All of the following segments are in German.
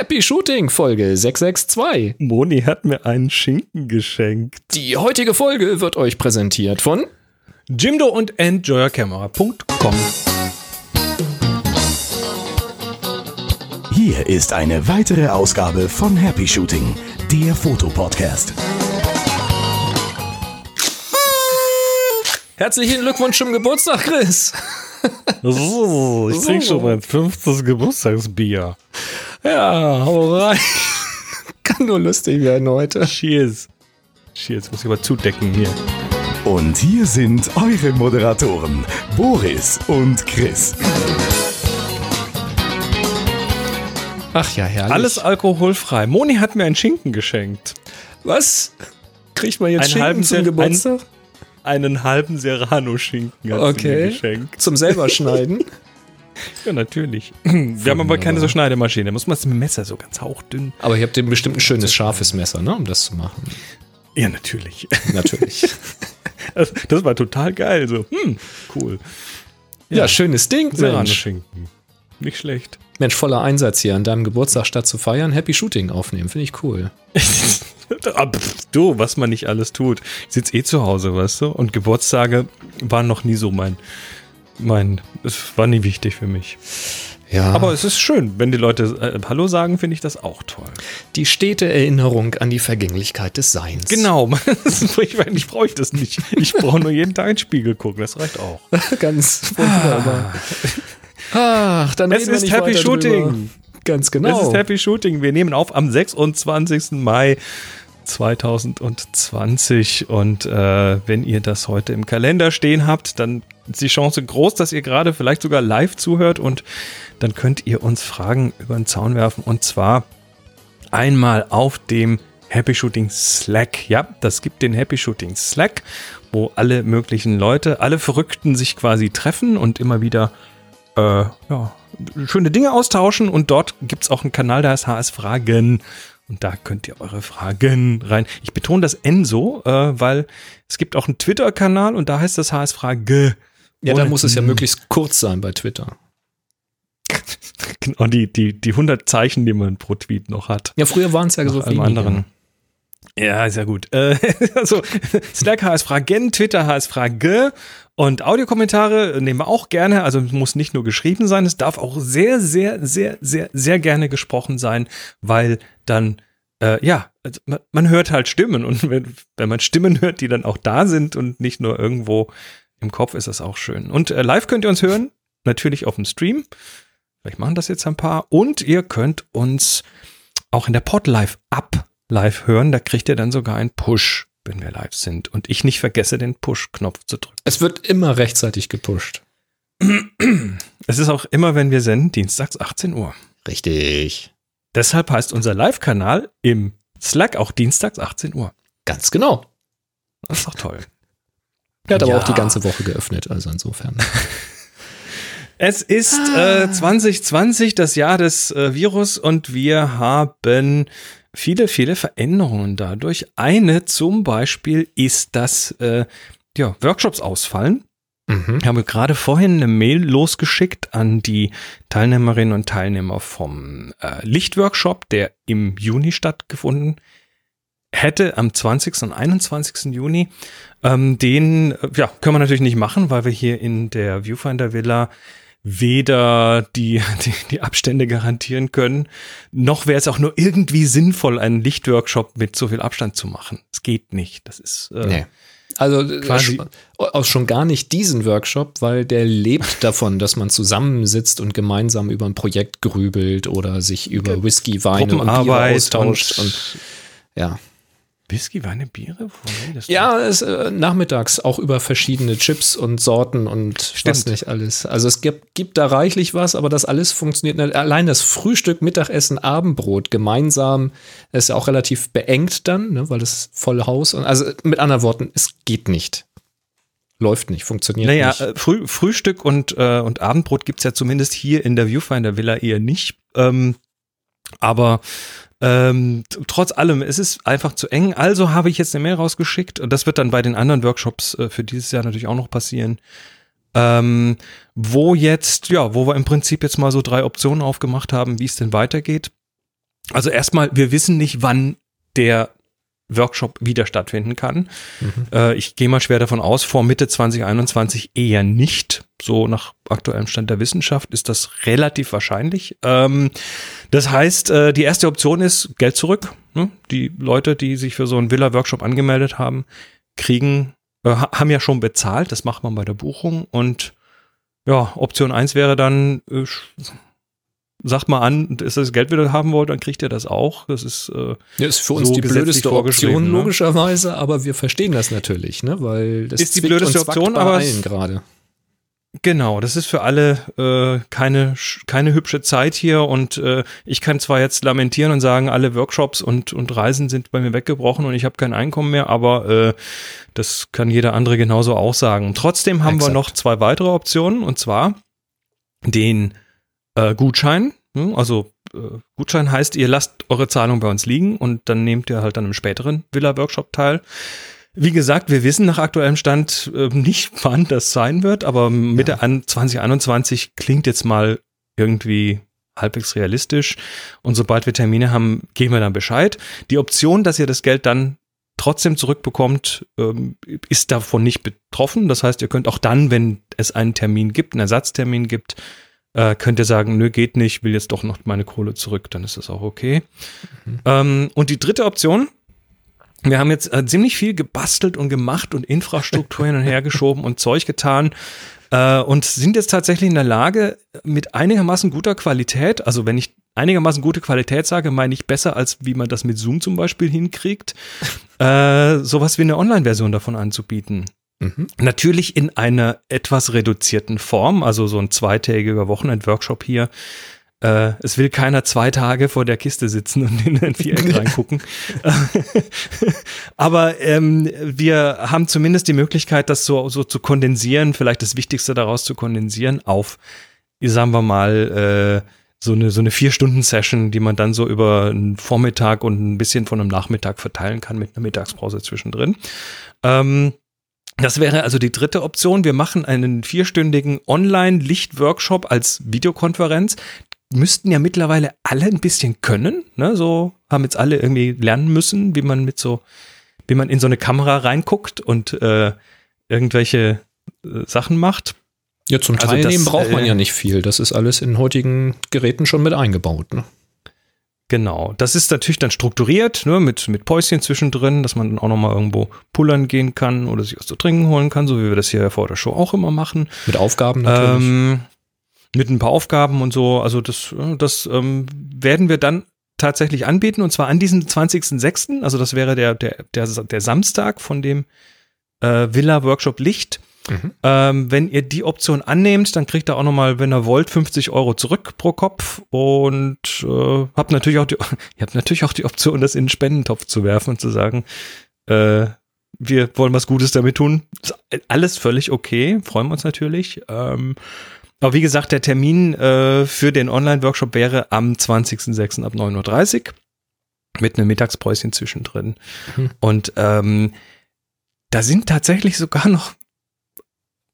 Happy Shooting Folge 662. Moni hat mir einen Schinken geschenkt. Die heutige Folge wird euch präsentiert von Jimdo und EnjoyerCamera.com. Hier ist eine weitere Ausgabe von Happy Shooting, der Fotopodcast. Herzlichen Glückwunsch zum Geburtstag, Chris. So, ich trinke schon mein 15. Geburtstagsbier. Ja, hau rein. Kann nur lustig werden heute. Cheers. Cheers, muss ich aber zudecken hier. Und hier sind eure Moderatoren, Boris und Chris. Ach ja, herrlich. Alles alkoholfrei. Moni hat mir einen Schinken geschenkt. Was? Kriegt man jetzt Einen Schinken halben zum Ser- Geburtstag? Einen halben Serrano-Schinken hat sie mir Okay. geschenkt. Zum selber schneiden? Ja, natürlich. Wir haben aber keine so Schneidemaschine. Muss man das mit dem Messer so ganz hauchdünn. Aber ihr habt eben bestimmt ein schönes, scharfes Messer, ne? Um das zu machen. Ja, natürlich. Natürlich. Das, das war total geil. So, hm, cool. ja, schönes Ding, Mensch. Nicht schlecht. Mensch, voller Einsatz hier an deinem Geburtstag statt zu feiern, Happy Shooting aufnehmen. Finde ich cool. Ah, du, was man nicht alles tut. Ich sitze eh zu Hause, weißt du? Und Geburtstage waren noch nie so mein, mein, es war nie wichtig für mich. Ja. Aber es ist schön, wenn die Leute äh, Hallo sagen, finde ich das auch toll. die stete Erinnerung an die Vergänglichkeit des Seins. Genau, ich, ich brauche ich das nicht. Ich brauche nur jeden Tag in den Spiegel gucken, das reicht auch. Ganz wunderbar. Ach, dann Es ist Happy Shooting. Drüber. Ganz genau. Es ist Happy Shooting. Wir nehmen auf am 26. Mai 2020 und äh, wenn ihr das heute im Kalender stehen habt, dann ist die Chance groß, dass ihr gerade vielleicht sogar live zuhört und dann könnt ihr uns Fragen über den Zaun werfen und zwar einmal auf dem Happy Shooting Slack. Ja, das gibt den Happy Shooting Slack, wo alle möglichen Leute, alle Verrückten sich quasi treffen und immer wieder äh, ja, schöne Dinge austauschen und dort gibt es auch einen Kanal, der heißt HS Fragen. Und da könnt ihr eure Fragen rein. Ich betone das N so, äh, weil es gibt auch einen Twitter-Kanal und da heißt das HS Frage. ja, da Ohne- muss es ja möglichst kurz sein bei Twitter. Genau, die, die, die 100 Zeichen, die man pro Tweet noch hat. Ja, früher waren es ja so Nach allem viele. anderen. Ja, ist ja gut. Äh, also, Slack heißt Fragen, Twitter heißt Frage und Audiokommentare nehmen wir auch gerne. Also es muss nicht nur geschrieben sein, es darf auch sehr, sehr, sehr, sehr, sehr gerne gesprochen sein, weil dann, äh, ja, also man, man hört halt Stimmen und wenn, wenn man Stimmen hört, die dann auch da sind und nicht nur irgendwo im Kopf, ist das auch schön. Und äh, live könnt ihr uns hören, natürlich auf dem Stream. Vielleicht machen das jetzt ein paar. Und ihr könnt uns auch in der Podlife-App live hören. Da kriegt ihr dann sogar einen Push, wenn wir live sind. Und ich nicht vergesse, den Push-Knopf zu drücken. Es wird immer rechtzeitig gepusht. Es ist auch immer, wenn wir senden, dienstags 18 Uhr. Richtig. Deshalb heißt unser Live-Kanal im Slack auch dienstags 18 Uhr. Ganz genau. Das ist doch toll. Er hat aber Ja. auch die ganze Woche geöffnet, also insofern. Es ist äh, 2020, das Jahr des äh, Virus, und wir haben viele, viele Veränderungen dadurch. Eine zum Beispiel ist, dass äh, ja, Workshops ausfallen. Mhm. Ich habe gerade vorhin eine Mail losgeschickt an die Teilnehmerinnen und Teilnehmer vom äh, Lichtworkshop, der im Juni stattgefunden hätte, am 20. und 21. Juni. Ähm, den äh, ja, können wir natürlich nicht machen, weil wir hier in der Viewfinder Villa weder die, die, die Abstände garantieren können, noch wäre es auch nur irgendwie sinnvoll, einen Lichtworkshop mit so viel Abstand zu machen. Es geht nicht. Das ist äh, Nee. Also äh, Quasi- auch schon gar nicht diesen Workshop, weil der lebt davon, dass man zusammensitzt und gemeinsam über ein Projekt grübelt oder sich über Whisky, Weine und Gruppenarbeit austauscht. Und, und ja. Whisky, Weine, Biere? Ja, es, äh, nachmittags auch über verschiedene Chips und Sorten und was Stimmt. nicht alles. Also es gibt, gibt da reichlich was, aber das alles funktioniert nicht. Allein das Frühstück, Mittagessen, Abendbrot gemeinsam ist ja auch relativ beengt dann, ne, weil das volle Haus und also mit anderen Worten, es geht nicht. Läuft nicht, funktioniert Naja, nicht. äh, Früh, Frühstück und, äh, und Abendbrot gibt's ja zumindest hier in der Viewfinder Villa eher nicht. Ähm, aber ähm, trotz allem, es ist einfach zu eng. Also habe ich jetzt eine Mail rausgeschickt und das wird dann bei den anderen Workshops äh, für dieses Jahr natürlich auch noch passieren. Ähm, wo jetzt, ja, wo wir im Prinzip jetzt mal so drei Optionen aufgemacht haben, wie es denn weitergeht. Also erstmal, wir wissen nicht, wann der Workshop wieder stattfinden kann. Mhm. Äh, ich gehe mal schwer davon aus, vor Mitte 2021 eher nicht. So nach aktuellem Stand der Wissenschaft ist das relativ wahrscheinlich. Ähm, das heißt, äh, die erste Option ist Geld zurück. Ne? Die Leute, die sich für so einen Villa-Workshop angemeldet haben, kriegen, äh, haben ja schon bezahlt. Das macht man bei der Buchung. Und ja, Option 1 wäre dann, sagt mal an, ist das Geld wieder haben wollt, dann kriegt ihr das auch. Das ist, äh, ja, ist für uns so die blödeste Option, ne? logischerweise, aber wir verstehen das natürlich, ne? Weil das ist die blödeste Option, aber gerade. Genau, das ist für alle äh, keine, keine hübsche Zeit hier und äh, ich kann zwar jetzt lamentieren und sagen, alle Workshops und, und Reisen sind bei mir weggebrochen und ich habe kein Einkommen mehr, aber äh, das kann jeder andere genauso auch sagen. Trotzdem haben Exakt. wir noch zwei weitere Optionen und zwar den äh, Gutschein. Hm, also äh, Gutschein heißt, ihr lasst eure Zahlung bei uns liegen und dann nehmt ihr halt an einem späteren Villa-Workshop teil. Wie gesagt, wir wissen nach aktuellem Stand äh, nicht, wann das sein wird, aber Mitte ja. an 2021 klingt jetzt mal irgendwie halbwegs realistisch. Und sobald wir Termine haben, geben wir dann Bescheid. Die Option, dass ihr das Geld dann trotzdem zurückbekommt, ähm, ist davon nicht betroffen. Das heißt, ihr könnt auch dann, wenn es einen Termin gibt, einen Ersatztermin gibt, äh, könnt ihr sagen, nö, geht nicht, will jetzt doch noch meine Kohle zurück, dann ist das auch okay. Mhm. Ähm, und die dritte Option, wir haben jetzt äh, ziemlich viel gebastelt und gemacht und Infrastruktur hin und her geschoben und Zeug getan äh, und sind jetzt tatsächlich in der Lage, mit einigermaßen guter Qualität, also wenn ich einigermaßen gute Qualität sage, meine ich besser, als wie man das mit Zoom zum Beispiel hinkriegt, äh, sowas wie eine Online-Version davon anzubieten. Mhm. Natürlich in einer etwas reduzierten Form, also so ein zweitägiger Wochenend-Workshop hier äh, es will keiner zwei Tage vor der Kiste sitzen und in ein Viereck reingucken. Aber ähm, wir haben zumindest die Möglichkeit, das so, so zu kondensieren, vielleicht das Wichtigste daraus zu kondensieren auf, sagen wir mal, äh, so eine, so eine Vier-Stunden-Session, die man dann so über einen Vormittag und ein bisschen von einem Nachmittag verteilen kann mit einer Mittagspause zwischendrin. Ähm, das wäre also die dritte Option. Wir machen einen vierstündigen Online-Licht-Workshop als Videokonferenz müssten ja mittlerweile alle ein bisschen können. Ne? So haben jetzt alle irgendwie lernen müssen, wie man mit so, wie man in so eine Kamera reinguckt und äh, irgendwelche äh, Sachen macht. Ja, zum also Teilnehmen das, braucht man äh, ja nicht viel. Das ist alles in heutigen Geräten schon mit eingebaut. Ne? Genau, das ist natürlich dann strukturiert, ne, mit, mit Päuschen zwischendrin, dass man dann auch nochmal irgendwo pullern gehen kann oder sich was zu trinken holen kann, so wie wir das hier vor der Show auch immer machen. Mit Aufgaben natürlich. Ähm, mit ein paar Aufgaben und so. Also das, das ähm, werden wir dann tatsächlich anbieten und zwar an diesem 20.06., also das wäre der, der, der, der Samstag von dem äh, Villa Workshop Licht. Mhm. Ähm, wenn ihr die Option annehmt, dann kriegt ihr auch nochmal, wenn ihr wollt, 50 Euro zurück pro Kopf und äh, habt natürlich auch die, ihr habt natürlich auch die Option, das in den Spendentopf zu werfen und zu sagen, äh, wir wollen was Gutes damit tun. alles völlig okay, freuen wir uns natürlich. Ähm, aber wie gesagt, der Termin äh, für den Online-Workshop wäre am 20.06. ab 9.30 Uhr mit einem Mittagspäuschen zwischendrin. Mhm. Und ähm, da sind tatsächlich sogar noch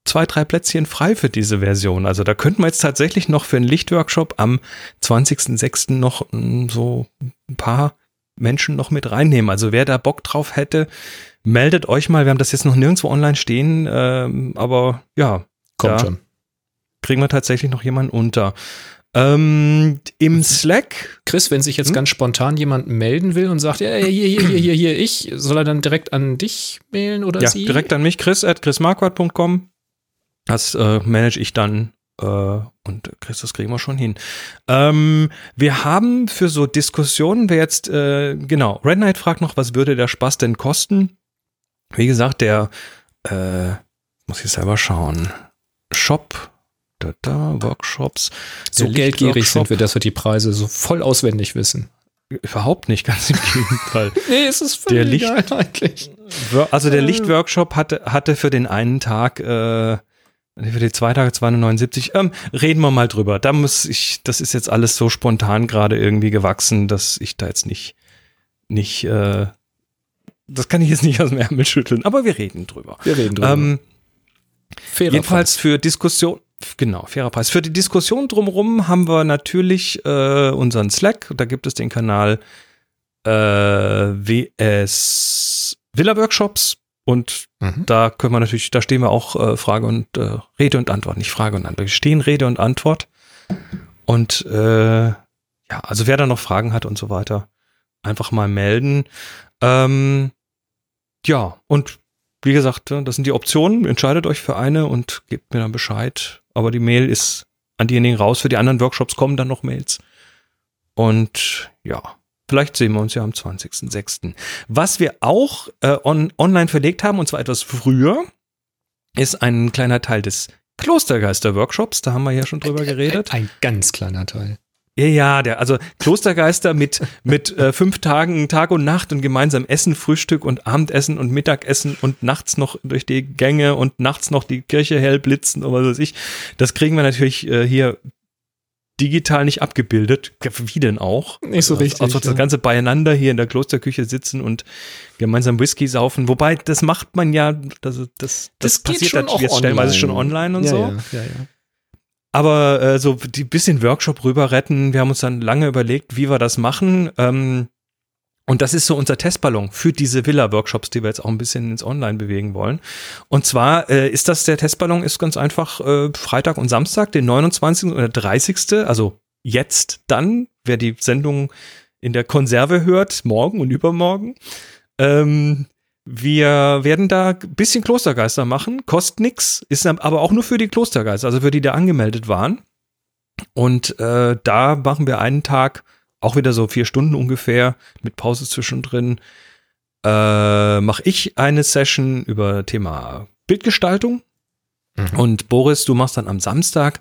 zwei, drei Plätzchen frei für diese Version. Also da könnten wir jetzt tatsächlich noch für einen Lichtworkshop am 20.06. noch mh, hm, so ein paar Menschen noch mit reinnehmen. Also wer da Bock drauf hätte, meldet euch mal. Wir haben das jetzt noch nirgendwo online stehen, ähm, aber ja. Kommt schon kriegen wir tatsächlich noch jemanden unter. Ähm, Im Slack. Chris, wenn sich jetzt hm? ganz spontan jemand melden will und sagt, ja, hier, hier, hier, hier, hier, ich, soll er dann direkt an dich mailen oder ja, sie? direkt an mich, chris at chrismarquardt.com. Das äh, manage ich dann äh, und Chris, das kriegen wir schon hin. Ähm, wir haben für so Diskussionen, wer jetzt, äh, genau, Red Knight fragt noch, was würde der Spaß denn kosten? Wie gesagt, der, äh, muss ich selber schauen, Shop da, da, Workshops. So geldgierig sind wir, dass wir die Preise so voll auswendig wissen. Überhaupt nicht, ganz im Gegenteil. nee, es ist völlig der Licht, eigentlich. Also der äh. Lichtworkshop hatte, hatte für den einen Tag, äh, für die zwei Tage 279, ähm, reden wir mal drüber. Da muss ich, das ist jetzt alles so spontan gerade irgendwie gewachsen, dass ich da jetzt nicht, nicht, äh, das kann ich jetzt nicht aus dem Ärmel schütteln, aber wir reden drüber. Wir reden drüber. Ähm, Fairer Jedenfalls Fall. für Diskussion, Genau, fairer Preis. Für die Diskussion drumherum haben wir natürlich äh, unseren Slack. Da gibt es den Kanal äh, WS Villa Workshops. Und mhm. da können wir natürlich, da stehen wir auch äh, Frage und äh, Rede und Antwort, nicht Frage und Antwort. Wir stehen Rede und Antwort. Und äh, ja, also wer da noch Fragen hat und so weiter, einfach mal melden. Ähm, ja, und wie gesagt, das sind die Optionen. Entscheidet euch für eine und gebt mir dann Bescheid. Aber die Mail ist an diejenigen raus. Für die anderen Workshops kommen dann noch Mails. Und ja, vielleicht sehen wir uns ja am 20.06. Was wir auch äh, on, online verlegt haben, und zwar etwas früher, ist ein kleiner Teil des Klostergeister-Workshops. Da haben wir ja schon drüber geredet. Ein, ein ganz kleiner Teil. Ja, ja, der, also Klostergeister mit, mit äh, fünf Tagen, Tag und Nacht und gemeinsam Essen, Frühstück und Abendessen und Mittagessen und nachts noch durch die Gänge und nachts noch die Kirche hell blitzen oder was weiß ich. Das kriegen wir natürlich äh, hier digital nicht abgebildet. Wie denn auch? Nicht so also, richtig. Also das ja. ganze beieinander hier in der Klosterküche sitzen und gemeinsam Whisky saufen. Wobei, das macht man ja, das, das, das, das passiert jetzt stellenweise schon online und ja, so. Ja, ja, ja. Aber äh, so die bisschen Workshop rüber retten, wir haben uns dann lange überlegt, wie wir das machen. Ähm, und das ist so unser Testballon für diese Villa-Workshops, die wir jetzt auch ein bisschen ins Online bewegen wollen. Und zwar äh, ist das, der Testballon ist ganz einfach äh, Freitag und Samstag, den 29. oder 30. Also jetzt dann, wer die Sendung in der Konserve hört, morgen und übermorgen. Ähm, wir werden da ein bisschen Klostergeister machen, kostet nix, ist aber auch nur für die Klostergeister, also für die, die angemeldet waren. Und äh, da machen wir einen Tag, auch wieder so vier Stunden ungefähr, mit Pause zwischendrin, äh, mache ich eine Session über Thema Bildgestaltung. Mhm. Und Boris, du machst dann am Samstag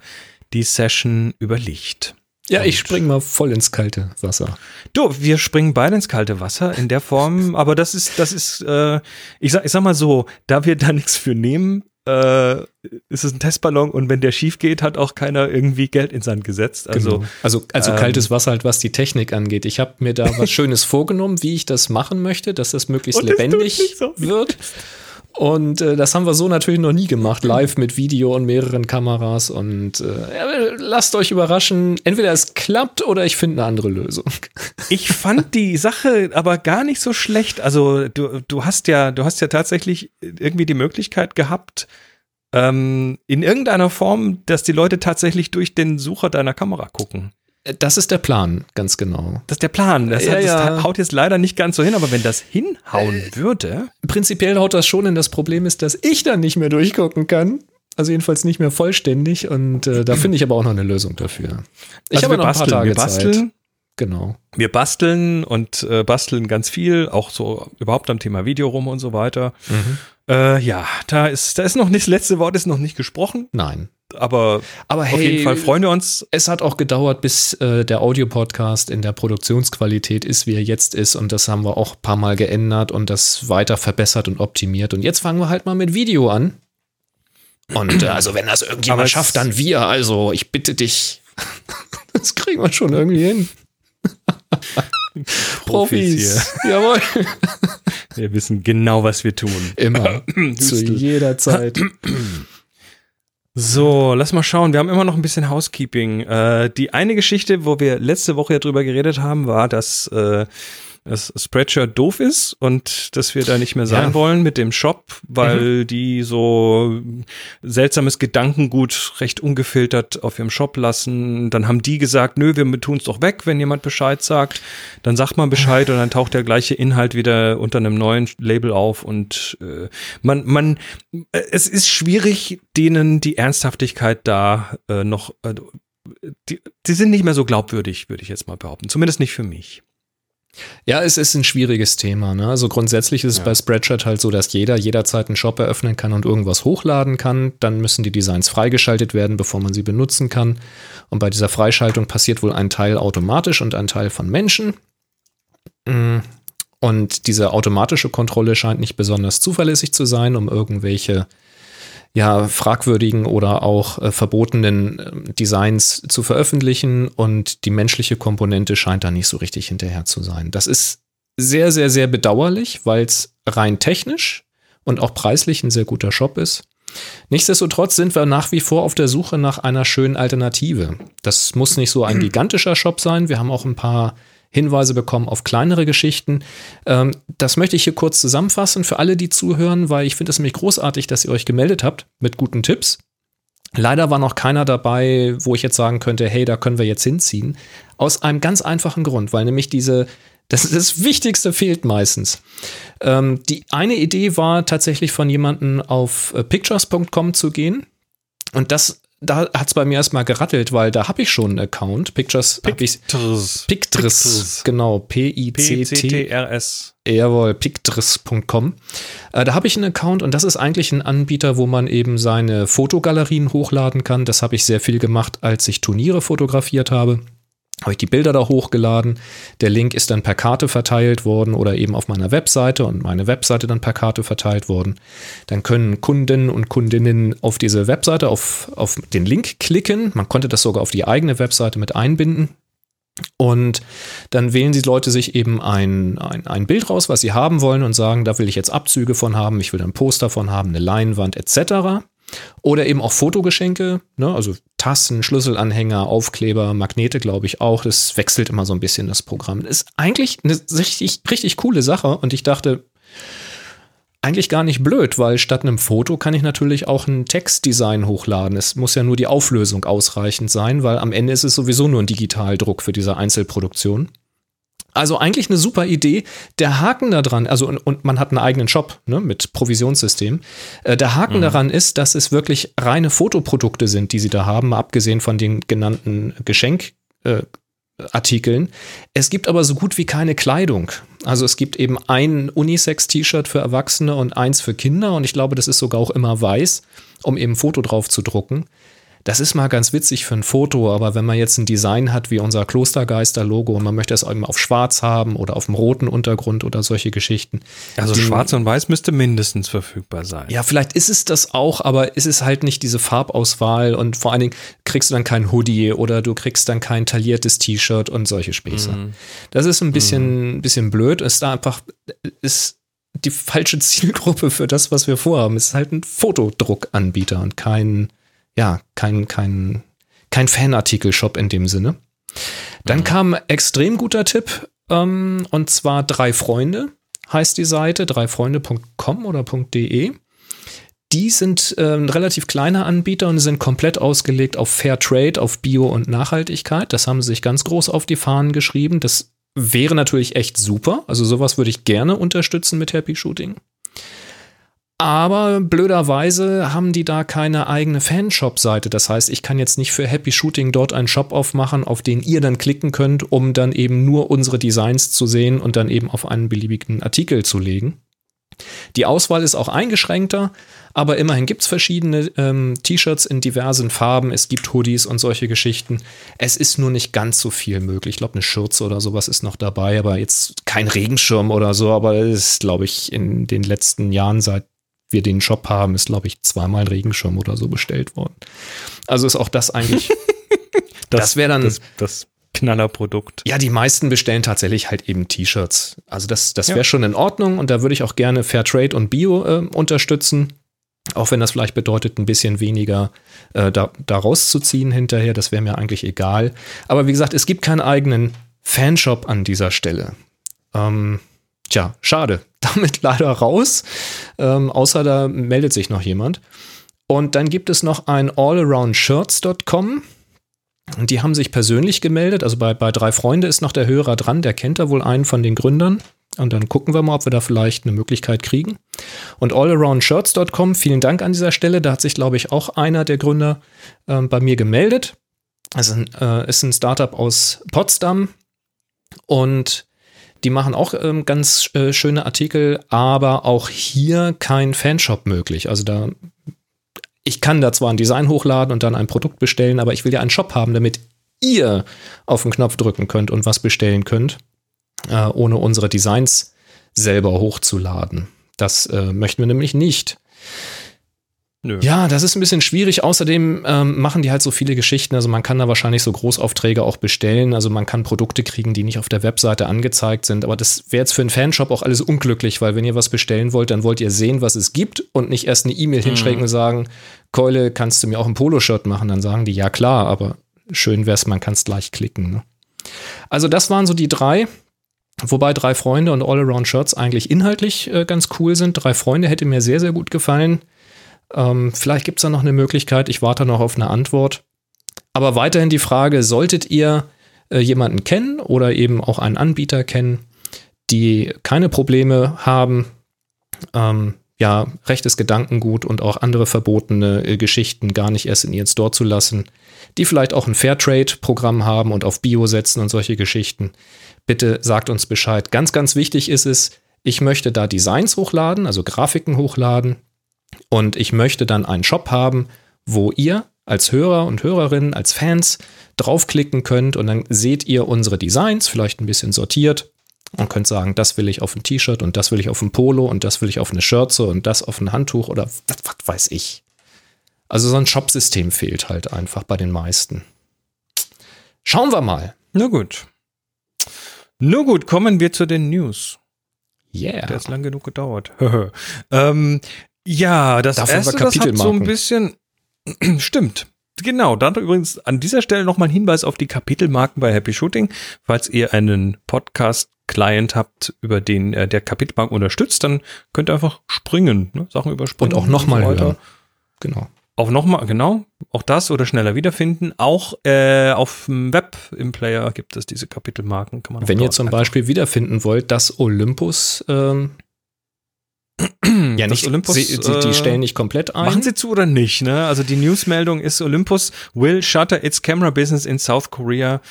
die Session über Licht. Ja, ich spring mal voll ins kalte Wasser. Du, wir springen beide ins kalte Wasser in der Form, aber das ist, das ist, äh, ich sag, ich sag mal so, da wir da nichts für nehmen, äh, ist es ein Testballon und wenn der schief geht, hat auch keiner irgendwie Geld ins Sand gesetzt. Also, genau. also, also ähm, kaltes Wasser halt, was die Technik angeht. Ich habe mir da was Schönes vorgenommen, wie ich das machen möchte, dass das möglichst lebendig so wird. Und äh, das haben wir so natürlich noch nie gemacht, live mit Video und mehreren Kameras. Und äh, lasst euch überraschen, entweder es klappt oder ich finde eine andere Lösung. Ich fand die Sache aber gar nicht so schlecht. Also du, du hast ja, du hast ja tatsächlich irgendwie die Möglichkeit gehabt, ähm, in irgendeiner Form, dass die Leute tatsächlich durch den Sucher deiner Kamera gucken. Das ist der Plan, ganz genau. Das ist der Plan. Das, ja, hat, das ja. haut jetzt leider nicht ganz so hin, aber wenn das hinhauen äh, würde. Prinzipiell haut das schon hin. Das Problem ist, dass ich dann nicht mehr durchgucken kann. Also jedenfalls nicht mehr vollständig. Und äh, da finde ich aber auch noch eine Lösung dafür. Ich also habe noch basteln, ein paar Tage wir basteln, Zeit. Genau. Wir basteln und äh, basteln ganz viel, auch so überhaupt am Thema Video rum und so weiter. Mhm. Äh, ja, da ist, da ist noch nicht, das letzte Wort ist noch nicht gesprochen. Nein aber, aber hey, auf jeden Fall freuen wir uns. Es hat auch gedauert, bis äh, der Audio-Podcast in der Produktionsqualität ist, wie er jetzt ist. Und das haben wir auch ein paar Mal geändert und das weiter verbessert und optimiert. Und jetzt fangen wir halt mal mit Video an. Und äh, also, wenn das irgendjemand aber schafft, dann wir. Also, ich bitte dich. das kriegen wir schon irgendwie hin. Profis. Profis. Jawohl. Wir wissen genau, was wir tun. Immer. Zu jeder Zeit. So, lass mal schauen. Wir haben immer noch ein bisschen Housekeeping. Äh, die eine Geschichte, wo wir letzte Woche ja drüber geredet haben, war, dass äh, dass Spreadshirt doof ist und dass wir da nicht mehr sein ja. wollen mit dem Shop, weil mhm. die so seltsames Gedankengut recht ungefiltert auf ihrem Shop lassen. Dann haben die gesagt, nö, wir tun es doch weg, wenn jemand Bescheid sagt. Dann sagt man Bescheid und dann taucht der gleiche Inhalt wieder unter einem neuen Label auf und äh, man, man, äh, es ist schwierig, denen die Ernsthaftigkeit da äh, noch, äh, die, die sind nicht mehr so glaubwürdig, würde ich jetzt mal behaupten. Zumindest nicht für mich. Ja, es ist ein schwieriges Thema. Ne? Also grundsätzlich ist es ja. bei Spreadshirt halt so, dass jeder jederzeit einen Shop eröffnen kann und irgendwas hochladen kann. Dann müssen die Designs freigeschaltet werden, bevor man sie benutzen kann. Und bei dieser Freischaltung passiert wohl ein Teil automatisch und ein Teil von Menschen. Mm. Und diese automatische Kontrolle scheint nicht besonders zuverlässig zu sein, um irgendwelche ja, fragwürdigen oder auch äh, verbotenen äh, Designs zu veröffentlichen und die menschliche Komponente scheint da nicht so richtig hinterher zu sein. Das ist sehr, sehr, sehr bedauerlich, weil es rein technisch und auch preislich ein sehr guter Shop ist. Nichtsdestotrotz sind wir nach wie vor auf der Suche nach einer schönen Alternative. Das muss nicht so ein gigantischer Shop sein. Wir haben auch ein paar Hinweise bekommen auf kleinere Geschichten. Ähm, das möchte ich hier kurz zusammenfassen für alle, die zuhören, weil ich finde es nämlich großartig, dass ihr euch gemeldet habt mit guten Tipps. Leider war noch keiner dabei, wo ich jetzt sagen könnte, hey, da können wir jetzt hinziehen. Aus einem ganz einfachen Grund, weil nämlich diese, das, das Wichtigste fehlt meistens. Ähm, die eine Idee war tatsächlich von jemandem auf äh, pictures.com zu gehen. Und das da hat es bei mir erstmal gerattelt, weil da habe ich schon einen Account. Pictures. Pictures. Pictures. Genau. P-I-C-T-R-S. Jawohl, pictris.com. Äh, da habe ich einen Account und das ist eigentlich ein Anbieter, wo man eben seine Fotogalerien hochladen kann. Das habe ich sehr viel gemacht, als ich Turniere fotografiert habe habe ich die Bilder da hochgeladen. Der Link ist dann per Karte verteilt worden oder eben auf meiner Webseite und meine Webseite dann per Karte verteilt worden. Dann können Kunden und Kundinnen auf diese Webseite, auf, auf den Link klicken. Man konnte das sogar auf die eigene Webseite mit einbinden. Und dann wählen die Leute sich eben ein, ein, ein Bild raus, was sie haben wollen und sagen, da will ich jetzt Abzüge von haben, ich will ein Poster von haben, eine Leinwand etc. Oder eben auch Fotogeschenke, ne? also Tassen, Schlüsselanhänger, Aufkleber, Magnete, glaube ich auch. Das wechselt immer so ein bisschen das Programm. Das ist eigentlich eine richtig, richtig coole Sache und ich dachte, eigentlich gar nicht blöd, weil statt einem Foto kann ich natürlich auch ein Textdesign hochladen. Es muss ja nur die Auflösung ausreichend sein, weil am Ende ist es sowieso nur ein Digitaldruck für diese Einzelproduktion. Also eigentlich eine super Idee. Der Haken daran, also und, und man hat einen eigenen Shop ne, mit Provisionssystem. Äh, der Haken mhm. daran ist, dass es wirklich reine Fotoprodukte sind, die sie da haben, abgesehen von den genannten Geschenkartikeln. Äh, es gibt aber so gut wie keine Kleidung. Also es gibt eben ein Unisex-T-Shirt für Erwachsene und eins für Kinder und ich glaube, das ist sogar auch immer weiß, um eben ein Foto drauf zu drucken. Das ist mal ganz witzig für ein Foto, aber wenn man jetzt ein Design hat wie unser Klostergeister-Logo und man möchte es eben auf schwarz haben oder auf dem roten Untergrund oder solche Geschichten. Also die, schwarz und weiß müsste mindestens verfügbar sein. Ja, vielleicht ist es das auch, aber ist es halt nicht diese Farbauswahl und vor allen Dingen kriegst du dann kein Hoodie oder du kriegst dann kein tailliertes T-Shirt und solche Späße. Mhm. Das ist ein bisschen, mhm. bisschen blöd. Ist da einfach, ist die falsche Zielgruppe für das, was wir vorhaben. Es ist halt ein Fotodruckanbieter und kein ja, kein, kein, kein Fanartikel-Shop in dem Sinne. Dann mhm. kam extrem guter Tipp, ähm, und zwar drei Freunde heißt die Seite, dreifreunde.com oder .de. Die sind äh, ein relativ kleiner Anbieter und sind komplett ausgelegt auf Fair Trade, auf Bio und Nachhaltigkeit. Das haben sie sich ganz groß auf die Fahnen geschrieben. Das wäre natürlich echt super. Also sowas würde ich gerne unterstützen mit Happy Shooting. Aber blöderweise haben die da keine eigene Fanshop-Seite. Das heißt, ich kann jetzt nicht für Happy Shooting dort einen Shop aufmachen, auf den ihr dann klicken könnt, um dann eben nur unsere Designs zu sehen und dann eben auf einen beliebigen Artikel zu legen. Die Auswahl ist auch eingeschränkter, aber immerhin gibt es verschiedene ähm, T-Shirts in diversen Farben. Es gibt Hoodies und solche Geschichten. Es ist nur nicht ganz so viel möglich. Ich glaube, eine Schürze oder sowas ist noch dabei, aber jetzt kein Regenschirm oder so. Aber es ist, glaube ich, in den letzten Jahren seit wir den Shop haben, ist, glaube ich, zweimal ein Regenschirm oder so bestellt worden. Also ist auch das eigentlich. das, das wäre dann. Das, das Knallerprodukt. Ja, die meisten bestellen tatsächlich halt eben T-Shirts. Also das, das wäre ja. schon in Ordnung und da würde ich auch gerne Fairtrade und Bio äh, unterstützen. Auch wenn das vielleicht bedeutet, ein bisschen weniger äh, da, da rauszuziehen hinterher, das wäre mir eigentlich egal. Aber wie gesagt, es gibt keinen eigenen Fanshop an dieser Stelle. Ähm, tja, schade damit leider raus, ähm, außer da meldet sich noch jemand. Und dann gibt es noch ein allaroundshirts.com. Und die haben sich persönlich gemeldet. Also bei, bei drei Freunde ist noch der Hörer dran, der kennt da wohl einen von den Gründern. Und dann gucken wir mal, ob wir da vielleicht eine Möglichkeit kriegen. Und allaroundshirts.com, vielen Dank an dieser Stelle. Da hat sich, glaube ich, auch einer der Gründer äh, bei mir gemeldet. Also äh, ist ein Startup aus Potsdam. Und die machen auch ähm, ganz äh, schöne Artikel, aber auch hier kein Fanshop möglich. Also da, ich kann da zwar ein Design hochladen und dann ein Produkt bestellen, aber ich will ja einen Shop haben, damit ihr auf den Knopf drücken könnt und was bestellen könnt, äh, ohne unsere Designs selber hochzuladen. Das äh, möchten wir nämlich nicht. Nö. Ja, das ist ein bisschen schwierig. Außerdem ähm, machen die halt so viele Geschichten. Also man kann da wahrscheinlich so Großaufträge auch bestellen. Also man kann Produkte kriegen, die nicht auf der Webseite angezeigt sind. Aber das wäre jetzt für einen Fanshop auch alles unglücklich, weil wenn ihr was bestellen wollt, dann wollt ihr sehen, was es gibt und nicht erst eine E-Mail hinschreiben und sagen, Keule, kannst du mir auch ein Poloshirt machen? Dann sagen die, ja klar, aber schön wär's, man kann es gleich klicken. Ne? Also das waren so die drei. Wobei drei Freunde und All-Around-Shirts eigentlich inhaltlich äh, ganz cool sind. Drei Freunde hätte mir sehr, sehr gut gefallen. Ähm, vielleicht gibt es da noch eine Möglichkeit. Ich warte noch auf eine Antwort. Aber weiterhin die Frage, solltet ihr äh, jemanden kennen oder eben auch einen Anbieter kennen, die keine Probleme haben, ähm, ja, rechtes Gedankengut und auch andere verbotene äh, Geschichten gar nicht erst in ihren Store zu lassen, die vielleicht auch ein Fairtrade-Programm haben und auf Bio setzen und solche Geschichten. Bitte sagt uns Bescheid. Ganz, ganz wichtig ist es, ich möchte da Designs hochladen, also Grafiken hochladen, und ich möchte dann einen Shop haben, wo ihr als Hörer und Hörerinnen, als Fans draufklicken könnt und dann seht ihr unsere Designs, vielleicht ein bisschen sortiert und könnt sagen, das will ich auf ein T-Shirt und das will ich auf ein Polo und das will ich auf eine Schürze und das auf ein Handtuch oder was, was weiß ich. Also so ein Shop-System fehlt halt einfach bei den meisten. Schauen wir mal. Na gut. Nur gut, kommen wir zu den News. Yeah. Der hat lang genug gedauert. ähm, ja, das Dafür erste, das hat so ein bisschen, stimmt. Genau, dann übrigens an dieser Stelle nochmal ein Hinweis auf die Kapitelmarken bei Happy Shooting. Falls ihr einen Podcast-Client habt, über den äh, der Kapitelmarken unterstützt, dann könnt ihr einfach springen, ne? Sachen überspringen. Und auch nochmal so hören. Genau. Auch nochmal, genau, auch das oder schneller wiederfinden. Auch äh, auf dem Web im Player gibt es diese Kapitelmarken. Wenn ihr zum Beispiel wiederfinden wollt, dass Olympus, ähm, ja nicht, Olympus, sie, die, die äh, stellen nicht komplett ein. Machen sie zu oder nicht? Ne? Also die Newsmeldung ist, Olympus will shutter its camera business in South Korea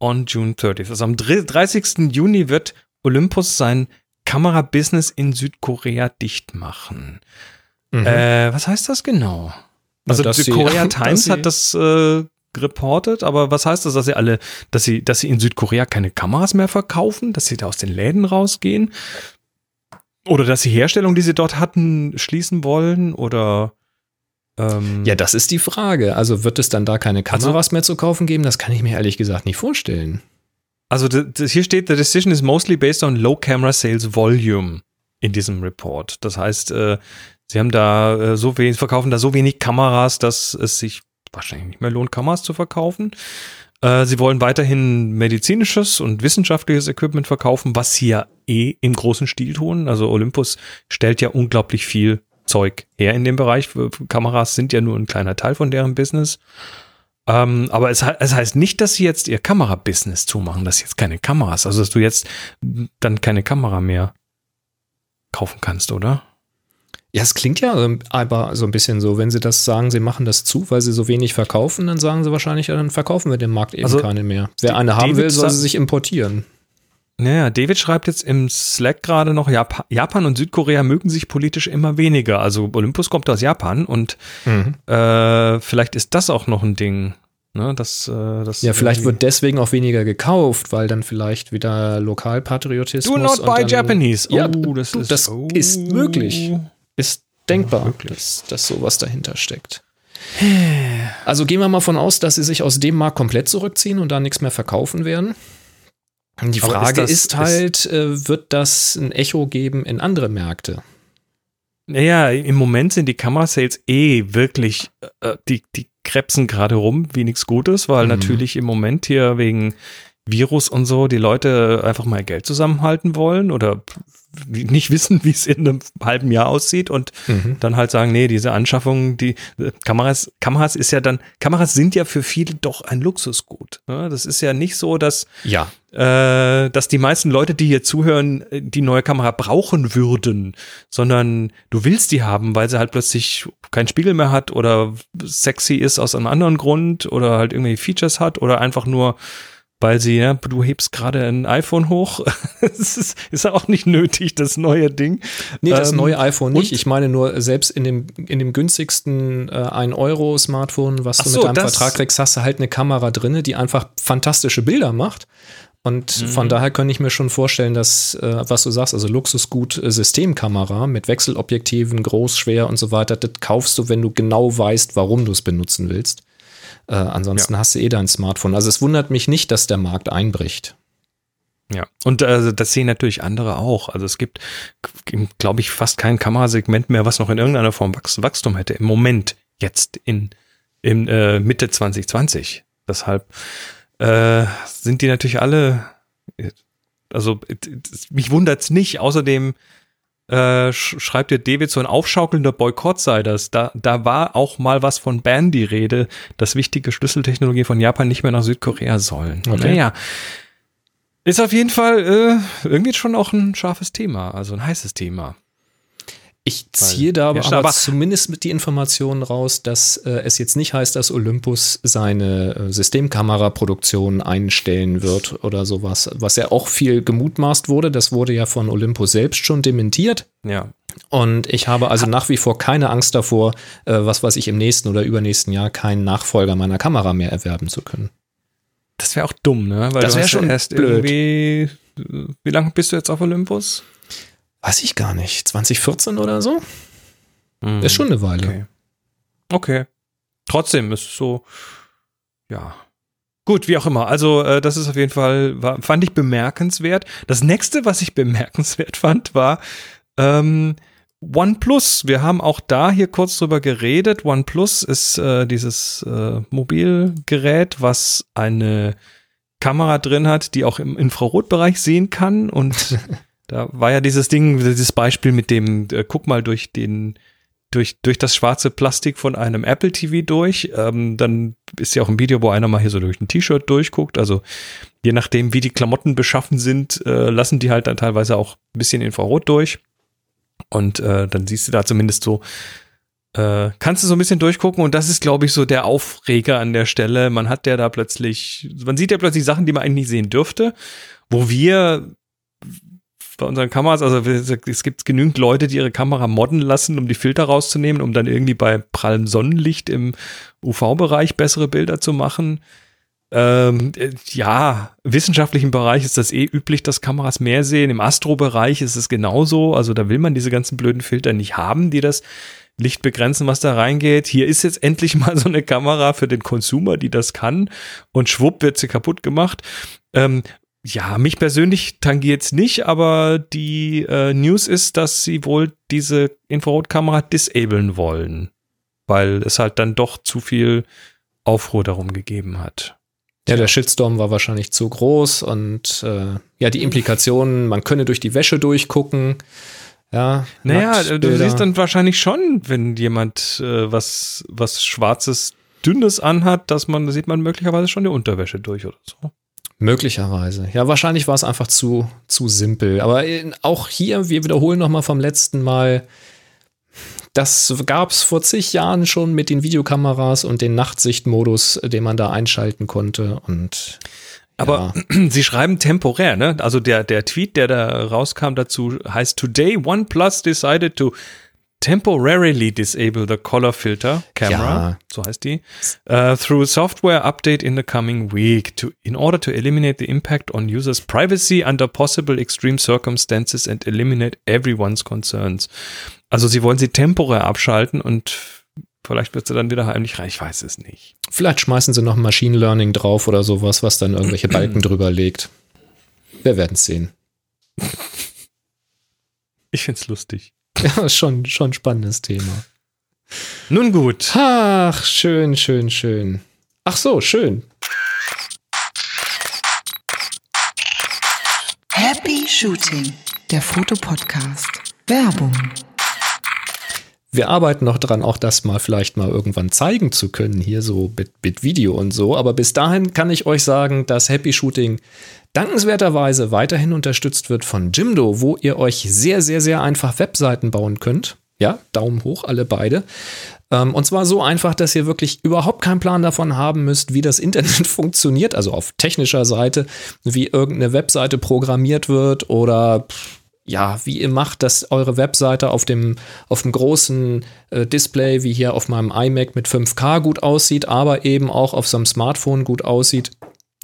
on June 30th. Also am dr- 30. Juni wird Olympus sein Kamerabusiness in Südkorea dicht machen. Mhm. Äh, was heißt das genau? Na, Also dass die sie- Korea dass Times hat das äh, reportet, aber was heißt das, dass sie alle, dass sie, dass sie in Südkorea keine Kameras mehr verkaufen, dass sie da aus den Läden rausgehen? Oder dass die Herstellung, die sie dort hatten, schließen wollen? Oder ähm, ja, das ist die Frage. Also wird es dann da keine Also- Kameras mehr zu kaufen geben? Das kann ich mir ehrlich gesagt nicht vorstellen. Also hier steht, the decision is mostly based on low camera sales volume in diesem Report. Das heißt, äh, sie haben da äh, so wenig, verkaufen da so wenig Kameras, dass es sich wahrscheinlich nicht mehr lohnt, Kameras zu verkaufen. Äh, sie wollen weiterhin medizinisches und wissenschaftliches Equipment verkaufen, was sie ja eh im großen Stil tun. Also Olympus stellt ja unglaublich viel Zeug her in dem Bereich. Kameras sind ja nur ein kleiner Teil von deren Business. Ähm, aber es, es heißt nicht, dass sie jetzt ihr Kamerabusiness zumachen, dass jetzt keine Kameras, also dass du jetzt dann keine Kamera mehr kaufen kannst, oder? Ja, es klingt ja ähm, aber so ein bisschen so, wenn sie das sagen, sie machen das zu, weil sie so wenig verkaufen, dann sagen sie wahrscheinlich, ja, dann verkaufen wir den Markt eben Also, keine mehr. Wer eine haben David will, soll sie sich importieren. Naja, David schreibt jetzt im Slack gerade noch, Jap Japan und Südkorea mögen sich politisch immer weniger. Also Olympus kommt aus Japan und äh, vielleicht ist das auch noch ein Ding. Ne, das, äh, das Ja, vielleicht wird deswegen auch weniger gekauft, weil dann vielleicht wieder Lokalpatriotismus. Do not buy Japanese. Ja, oh, das, du, ist, das oh. ist möglich. Ist denkbar, Ja, dass, dass sowas dahinter steckt. Also gehen wir mal von aus, dass sie sich aus dem Markt komplett zurückziehen und da nichts mehr verkaufen werden. Die Frage ist ist, das- halt, äh, wird das ein Echo geben in andere Märkte? Naja, im Moment sind die Kamerasales eh wirklich, äh, die, die krebsen gerade rum wie nichts Gutes, weil Mhm. natürlich im Moment hier wegen Virus und so die Leute einfach mal Geld zusammenhalten wollen oder nicht wissen, wie es in einem halben Jahr aussieht und dann halt sagen, nee, diese Anschaffung, die äh, Kameras, Kameras ist ja dann, Kameras sind ja für viele doch ein Luxusgut. Ne? Das ist ja nicht so, dass Ja. äh, dass die meisten Leute, die hier zuhören, die neue Kamera brauchen würden, sondern du willst die haben, weil sie halt plötzlich keinen Spiegel mehr hat oder sexy ist aus einem anderen Grund oder halt irgendwelche Features hat oder einfach nur, weil sie, ja, du hebst gerade ein iPhone hoch. Es ist, ist auch nicht nötig, das neue Ding. Nee, das Ähm, neue iPhone nicht. Ich meine nur, selbst in dem, in dem günstigsten äh, 1-Euro-Smartphone, was Ach du so, mit deinem Vertrag kriegst, hast du halt eine Kamera drinne, die einfach fantastische Bilder macht. Und mhm. von daher könnte ich mir schon vorstellen, dass, äh, was du sagst, also Luxusgut äh, Systemkamera mit Wechselobjektiven, groß, schwer und so weiter, das kaufst du, wenn du genau weißt, warum du es benutzen willst. Äh, ansonsten ja. hast du eh dein Smartphone. Also es wundert mich nicht, dass der Markt einbricht. Ja, und äh, das sehen natürlich andere auch. Also es gibt, glaube ich, fast kein Kamerasegment mehr, was noch in irgendeiner Form Wachs Wachstum hätte. Im Moment, jetzt in, in äh, Mitte 2020. Deshalb äh, sind die natürlich alle, also mich wundert's nicht. Außerdem äh, schreibt dir David, so ein aufschaukelnder Boykott sei das. Da, da war auch mal was von Ban die Rede, dass wichtige Schlüsseltechnologie von Japan nicht mehr nach Südkorea sollen. Okay. Naja, ist auf jeden Fall äh, irgendwie schon auch ein scharfes Thema, also ein heißes Thema. Ich ziehe da aber, aber, zumindest mit die Informationen raus, dass äh, es jetzt nicht heißt, dass Olympus seine äh, Systemkameraproduktion einstellen wird oder sowas, was ja auch viel gemutmaßt wurde. Das wurde ja von Olympus selbst schon dementiert. Ja. Und ich habe also nach wie vor keine Angst davor, äh, was weiß ich, im nächsten oder übernächsten Jahr keinen Nachfolger meiner Kamera mehr erwerben zu können. Das wäre auch dumm, ne? Weil das wäre schon erst blöd. irgendwie. Wie lange bist du jetzt auf Olympus? Weiß ich gar nicht. 2014 oder so? Mhm. Ist schon eine Weile. Okay. okay. Trotzdem ist es so, ja. Gut, wie auch immer. Also, äh, das ist auf jeden Fall, war, fand ich bemerkenswert. Das nächste, was ich bemerkenswert fand, war ähm, OnePlus. Wir haben auch da hier kurz drüber geredet. OnePlus ist äh, dieses äh, Mobilgerät, was eine Kamera drin hat, die auch im Infrarotbereich sehen kann und Da war ja dieses Ding, dieses Beispiel mit dem, äh, guck mal durch den, durch, durch das schwarze Plastik von einem Apple TV durch. Ähm, dann ist ja auch ein Video, wo einer mal hier so durch ein T-Shirt durchguckt. Also je nachdem, wie die Klamotten beschaffen sind, äh, lassen die halt dann teilweise auch ein bisschen Infrarot durch. Und äh, dann siehst du da zumindest so, äh, kannst du so ein bisschen durchgucken und das ist, glaube ich, so der Aufreger an der Stelle. Man hat ja da plötzlich, man sieht ja plötzlich Sachen, die man eigentlich nicht sehen dürfte, wo wir bei unseren Kameras. Also es gibt genügend Leute, die ihre Kamera modden lassen, um die Filter rauszunehmen, um dann irgendwie bei prallem Sonnenlicht im UV-Bereich bessere Bilder zu machen. Ähm, ja, im wissenschaftlichen Bereich ist das eh üblich, dass Kameras mehr sehen. Im Astro-Bereich ist es genauso. Also da will man diese ganzen blöden Filter nicht haben, die das Licht begrenzen, was da reingeht. Hier ist jetzt endlich mal so eine Kamera für den Consumer, die das kann. Und schwupp wird sie kaputt gemacht. Ähm, ja, mich persönlich tangiert es nicht, aber die äh, News ist, dass sie wohl diese Infrarotkamera disablen wollen, weil es halt dann doch zu viel Aufruhr darum gegeben hat. Ja, der Shitstorm war wahrscheinlich zu groß und äh, ja, die Implikationen, man könne durch die Wäsche durchgucken. Ja, naja, du siehst dann wahrscheinlich schon, wenn jemand äh, was, was Schwarzes, Dünnes anhat, dass man, da sieht man möglicherweise schon die Unterwäsche durch oder so. Möglicherweise. Ja, wahrscheinlich war es einfach zu, zu simpel. Aber äh, auch hier, wir wiederholen nochmal vom letzten Mal, das gab es vor zig Jahren schon mit den Videokameras und den Nachtsichtmodus, den man da einschalten konnte. Und aber ja. sie schreiben temporär, ne? Also der, der Tweet, der da rauskam dazu, heißt Today OnePlus decided to temporarily disable the color filter camera, ja. so heißt die, uh, through software update in the coming week to, in order to eliminate the impact on users' privacy under possible extreme circumstances and eliminate everyone's concerns. Also sie wollen sie temporär abschalten und vielleicht wird sie dann wieder heimlich rein, ich weiß es nicht. Vielleicht schmeißen sie noch Machine Learning drauf oder sowas, was dann irgendwelche Balken drüber legt. Wir werden es sehen. Ich find's lustig. Ja, schon, schon ein spannendes Thema. Nun gut. Ach, schön, schön, schön. Ach so, schön. Happy Shooting, der Fotopodcast. Werbung. Wir arbeiten noch dran, auch das mal vielleicht mal irgendwann zeigen zu können, hier so mit, mit Video und so. Aber bis dahin kann ich euch sagen, dass Happy Shooting dankenswerterweise weiterhin unterstützt wird von Jimdo, wo ihr euch sehr, sehr, sehr einfach Webseiten bauen könnt. Ja, Daumen hoch, alle beide. Ähm, und zwar so einfach, dass ihr wirklich überhaupt keinen Plan davon haben müsst, wie das Internet funktioniert, also auf technischer Seite, wie irgendeine Webseite programmiert wird oder ja, wie ihr macht, dass eure Webseite auf dem, auf dem großen äh, Display, wie hier auf meinem iMac mit 5K gut aussieht, aber eben auch auf so einem Smartphone gut aussieht.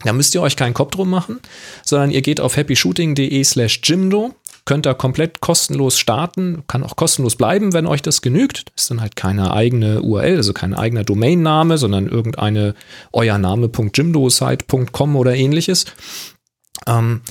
Da müsst ihr euch keinen Kopf drum machen, sondern ihr geht auf happyshooting.de slash Jimdo, könnt da komplett kostenlos starten, kann auch kostenlos bleiben, wenn euch das genügt. Das ist dann halt keine eigene URL, also kein eigener Domainname, sondern irgendeine euer Name.jimdosite.com oder ähnliches. Ähm,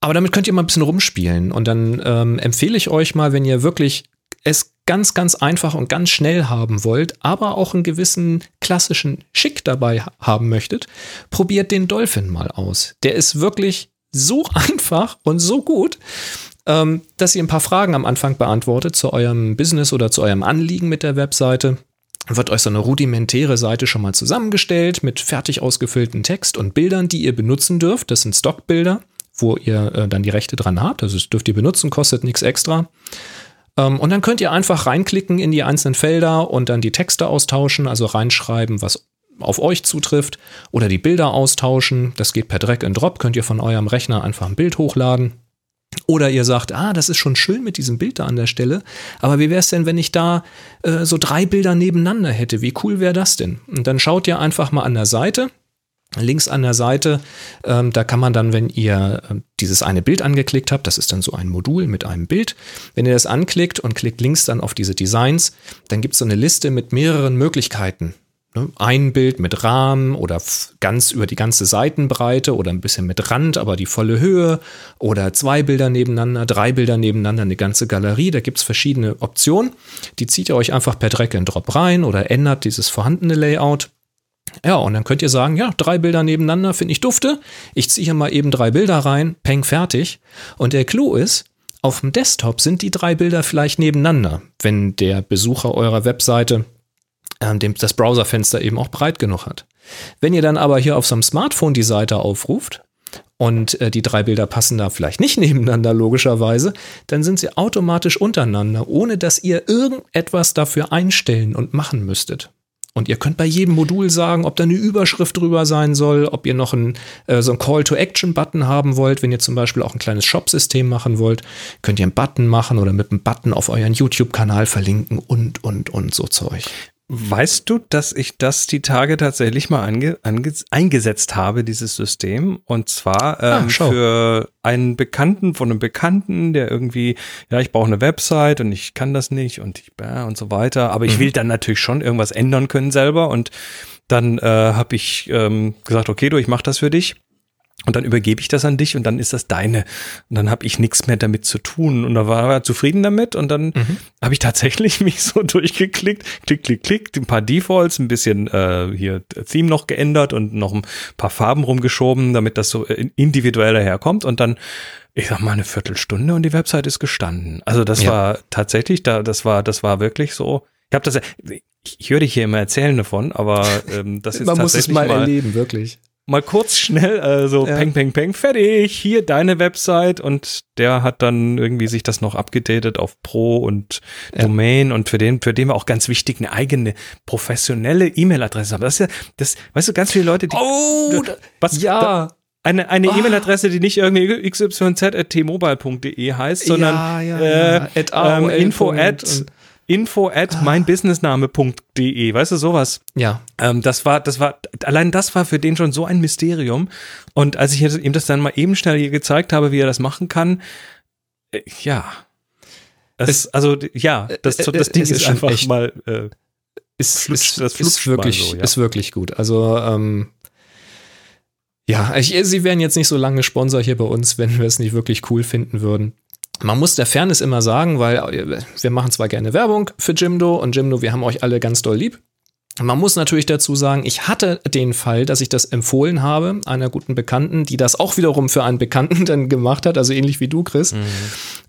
aber damit könnt ihr mal ein bisschen rumspielen und dann ähm, empfehle ich euch mal, wenn ihr wirklich es ganz, ganz einfach und ganz schnell haben wollt, aber auch einen gewissen klassischen Schick dabei haben möchtet, probiert den Dolphin mal aus. Der ist wirklich so einfach und so gut, ähm, dass ihr ein paar Fragen am Anfang beantwortet zu eurem Business oder zu eurem Anliegen mit der Webseite. Wird euch so eine rudimentäre Seite schon mal zusammengestellt mit fertig ausgefüllten Text und Bildern, die ihr benutzen dürft. Das sind Stockbilder, wo ihr äh, dann die Rechte dran habt. Also das dürft ihr benutzen, kostet nichts extra. Ähm, und dann könnt ihr einfach reinklicken in die einzelnen Felder und dann die Texte austauschen, also reinschreiben, was auf euch zutrifft oder die Bilder austauschen. Das geht per Drag and Drop, könnt ihr von eurem Rechner einfach ein Bild hochladen. Oder ihr sagt, ah, das ist schon schön mit diesem Bild da an der Stelle, aber wie wäre es denn, wenn ich da äh, so drei Bilder nebeneinander hätte? Wie cool wäre das denn? Und dann schaut ihr einfach mal an der Seite, Links an der Seite, ähm, da kann man dann, wenn ihr äh, dieses eine Bild angeklickt habt, das ist dann so ein Modul mit einem Bild, wenn ihr das anklickt und klickt links dann auf diese Designs, dann gibt es so eine Liste mit mehreren Möglichkeiten. Ne? Ein Bild mit Rahmen oder ganz über die ganze Seitenbreite oder ein bisschen mit Rand, aber die volle Höhe oder zwei Bilder nebeneinander, drei Bilder nebeneinander, eine ganze Galerie. Da gibt es verschiedene Optionen. Die zieht ihr euch einfach per Drag and Drop rein oder ändert dieses vorhandene Layout. Ja, und dann könnt ihr sagen, ja, drei Bilder nebeneinander finde ich dufte. Ich ziehe hier mal eben drei Bilder rein, peng, fertig. Und der Clou ist, auf dem Desktop sind die drei Bilder vielleicht nebeneinander, wenn der Besucher eurer Webseite äh, dem, das Browserfenster eben auch breit genug hat. Wenn ihr dann aber hier auf so einem Smartphone die Seite aufruft und äh, die drei Bilder passen da vielleicht nicht nebeneinander, logischerweise, dann sind sie automatisch untereinander, ohne dass ihr irgendetwas dafür einstellen und machen müsstet. Und ihr könnt bei jedem Modul sagen, ob da eine Überschrift drüber sein soll, ob ihr noch ein, äh, so ein Call-to-Action-Button haben wollt. Wenn ihr zum Beispiel auch ein kleines Shop-System machen wollt, könnt ihr einen Button machen oder mit einem Button auf euren YouTube-Kanal verlinken und, und, und so Zeug. Weißt du, dass ich das die Tage tatsächlich mal ange, ange, eingesetzt habe, dieses System? Und zwar ähm, ah, für einen Bekannten von einem Bekannten, der irgendwie, ja, ich brauche eine Website und ich kann das nicht und ich äh, und so weiter. Aber ich mhm. will dann natürlich schon irgendwas ändern können selber. Und dann äh, habe ich ähm, gesagt, okay, du, ich mache das für dich. Und dann übergebe ich das an dich und dann ist das deine. Und dann habe ich nichts mehr damit zu tun. Und da war er zufrieden damit. Und dann mhm. habe ich tatsächlich mich so durchgeklickt, klick, klick, klick, ein paar Defaults, ein bisschen äh, hier Theme noch geändert und noch ein paar Farben rumgeschoben, damit das so individuell daherkommt. Und dann, ich sag mal, eine Viertelstunde und die Website ist gestanden. Also das ja. war tatsächlich, da, das war, das war wirklich so. Ich habe das, ich höre dich hier immer erzählen davon, aber ähm, das ist Man muss es mal, mal erleben, wirklich mal kurz schnell äh, so ja. peng, peng, peng, fertig, hier deine Website und der hat dann irgendwie sich das noch abgedatet auf Pro und ja. Domain und für den, für den war auch ganz wichtig, eine eigene professionelle E-Mail-Adresse haben. Das ist ja, das, weißt du, ganz viele Leute, die, oh, was, ja. Da, eine, eine oh. E-Mail-Adresse, die nicht irgendwie xyz.tmobile.de heißt, sondern ja, ja, äh, at ähm, info at info at meinbusinessname.de, weißt du, sowas. Ja. Ähm, das war, das war, allein das war für den schon so ein Mysterium. Und als ich ihm das dann mal eben schnell hier gezeigt habe, wie er das machen kann, äh, ja. Das, es, also, ja, das, äh, das Ding ist, ist einfach echt, mal, äh, ist, flutsch, ist, das ist wirklich, so, ja. ist wirklich gut. Also, ähm, ja, ich, sie wären jetzt nicht so lange Sponsor hier bei uns, wenn wir es nicht wirklich cool finden würden. Man muss der Fairness immer sagen, weil äh, wir machen zwar gerne Werbung für Jimdo und Jimdo, wir haben euch alle ganz doll lieb. Man muss natürlich dazu sagen, ich hatte den Fall, dass ich das empfohlen habe, einer guten Bekannten, die das auch wiederum für einen Bekannten dann gemacht hat, also ähnlich wie du, Chris. Mhm.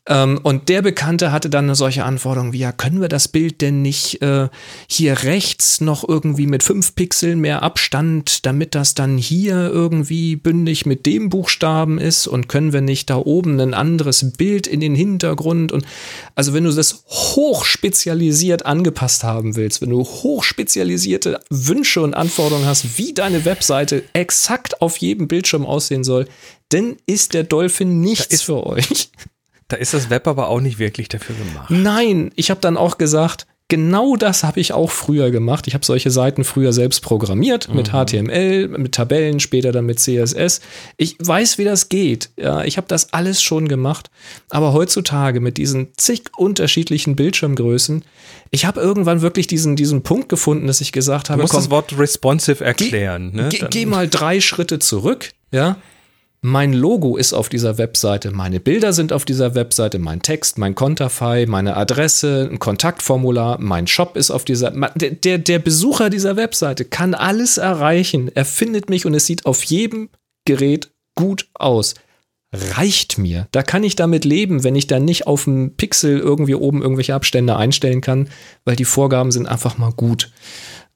Ähm, und der Bekannte hatte dann eine solche Anforderung wie, ja, können wir das Bild denn nicht äh, hier rechts noch irgendwie mit fünf Pixeln mehr Abstand, damit das dann hier irgendwie bündig mit dem Buchstaben ist und können wir nicht da oben ein anderes Bild in den Hintergrund und also wenn du das hochspezialisiert angepasst haben willst, wenn du hochspezialisierte Wünsche und Anforderungen hast, wie deine Webseite exakt auf jedem Bildschirm aussehen soll, dann ist der Dolphin nichts für euch. Da ist das Web aber auch nicht wirklich dafür gemacht. Nein, ich habe dann auch gesagt, genau das habe ich auch früher gemacht. Ich habe solche Seiten früher selbst programmiert mit HTML, mit Tabellen, später dann mit CSS. Ich weiß, wie das geht. Ja, ich habe das alles schon gemacht. Aber heutzutage mit diesen zig unterschiedlichen Bildschirmgrößen, ich habe irgendwann wirklich diesen, diesen Punkt gefunden, dass ich gesagt Du habe, musst komm, das Wort responsive erklären. ne? Geh, Dann- geh mal drei Schritte zurück, ja. Mein Logo ist auf dieser Webseite, meine Bilder sind auf dieser Webseite, mein Text, mein Konterfei, meine Adresse, ein Kontaktformular, mein Shop ist auf dieser. Der, der, der Besucher dieser Webseite kann alles erreichen. Er findet mich und es sieht auf jedem Gerät gut aus. Reicht mir. Da kann ich damit leben, wenn ich dann nicht auf dem Pixel irgendwie oben irgendwelche Abstände einstellen kann, weil die Vorgaben sind einfach mal gut.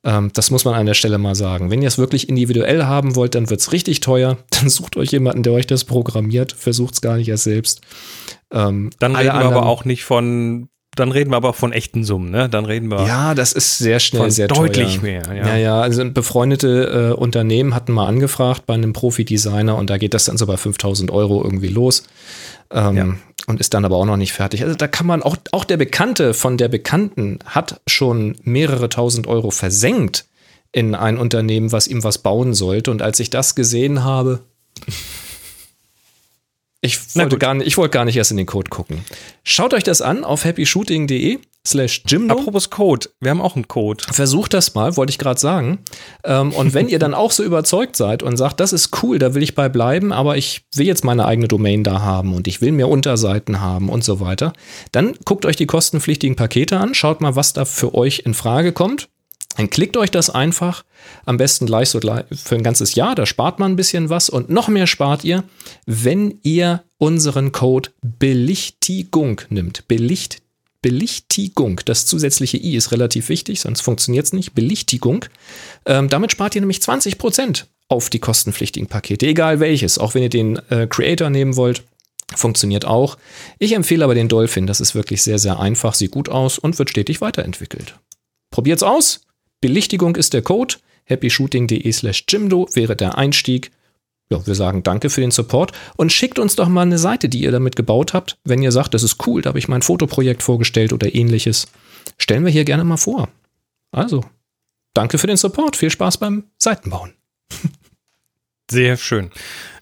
Ähm, das muss man an der Stelle mal sagen. Wenn ihr es wirklich individuell haben wollt, dann wird es richtig teuer. Dann sucht euch jemanden, der euch das programmiert. Versucht es gar nicht erst selbst. Ähm, Dann reden wir aber auch nicht von, dann reden wir aber auch von echten Summen, ne? Dann reden wir. Ja, das ist sehr schnell sehr deutlich teuer. mehr, ja. Ja, ja, also befreundete äh, Unternehmen hatten mal angefragt bei einem Profi-Designer und da geht das dann so bei 5000 Euro irgendwie los. Ähm, Ja. Und ist dann aber auch noch nicht fertig. Also da kann man auch, auch der Bekannte von der Bekannten hat schon mehrere tausend Euro versenkt in ein Unternehmen, was ihm was bauen sollte. Und als ich das gesehen habe, ich wollte, gar nicht, ich wollte gar nicht erst in den Code gucken. Schaut euch das an auf happyshooting.de slash Jimdo. Apropos Code, wir haben auch einen Code. Versucht das mal, wollte ich gerade sagen. Ähm, und wenn ihr dann auch so überzeugt seid und sagt, das ist cool, da will ich bei bleiben, aber ich will jetzt meine eigene Domain da haben und ich will mehr Unterseiten haben und so weiter, dann guckt euch die kostenpflichtigen Pakete an, schaut mal, was da für euch in Frage kommt. Dann klickt euch das einfach, am besten gleich so für ein ganzes Jahr, da spart man ein bisschen was und noch mehr spart ihr, wenn ihr unseren Code Belichtigung nimmt. Belicht, Belichtigung, das zusätzliche i ist relativ wichtig, sonst funktioniert es nicht. Belichtigung. Ähm, damit spart ihr nämlich 20% auf die kostenpflichtigen Pakete, egal welches, auch wenn ihr den äh, Creator nehmen wollt. Funktioniert auch. Ich empfehle aber den Dolphin. Das ist wirklich sehr, sehr einfach, sieht gut aus und wird stetig weiterentwickelt. Probiert's aus. Belichtigung ist der Code. happyshooting.de slash Jimdo wäre der Einstieg. Ja, wir sagen danke für den Support und schickt uns doch mal eine Seite, die ihr damit gebaut habt. Wenn ihr sagt, das ist cool, da habe ich mein Fotoprojekt vorgestellt oder ähnliches. Stellen wir hier gerne mal vor. Also, danke für den Support. Viel Spaß beim Seitenbauen. Sehr schön.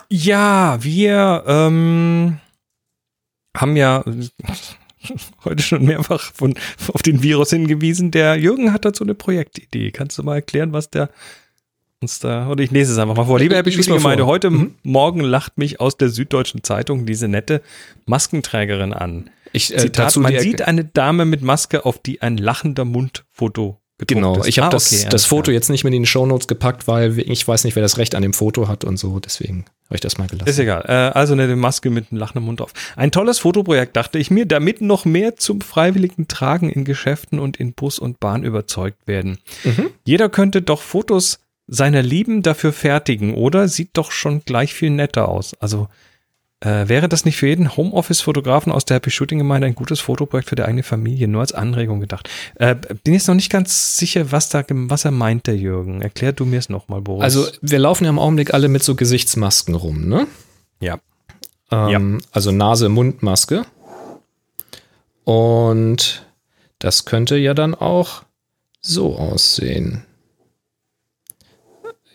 Ja, wir ähm, haben ja heute schon mehrfach von, auf den Virus hingewiesen. Der Jürgen hat dazu eine Projektidee. Kannst du mal erklären, was der uns da, oder ich lese es einfach mal vor. Liebe Ich- Happy ich lies Shooting mal vor. Gemeinde, heute Mhm. Morgen lacht mich aus der Süddeutschen Zeitung diese nette Maskenträgerin an. Ich, äh, Zitat, dazu man sieht eine Dame mit Maske, auf die ein lachender Mundfoto Genau, ist. ich habe Ah, das, okay, das Foto klar. jetzt nicht mit in die Shownotes gepackt, weil ich weiß nicht, wer das Recht an dem Foto hat und so, deswegen habe ich das mal gelassen. Ist egal. Äh, also eine Maske mit einem lachenden Mund drauf. Ein tolles Fotoprojekt, dachte ich mir, damit noch mehr zum freiwilligen Tragen in Geschäften und in Bus und Bahn überzeugt werden. Mhm. Jeder könnte doch Fotos seiner Lieben dafür fertigen, oder? Sieht doch schon gleich viel netter aus. Also äh, wäre das nicht für jeden Homeoffice-Fotografen aus der Happy Shooting Gemeinde ein gutes Fotoprojekt für die eigene Familie, nur als Anregung gedacht? Äh, bin jetzt noch nicht ganz sicher, was da, was er meint, der Jürgen. Erklär du mir es nochmal, Boris. Also, wir laufen ja im Augenblick alle mit so Gesichtsmasken rum, ne? ja. Ähm, Also Nase-Mund-Maske. Und das könnte ja dann auch so aussehen.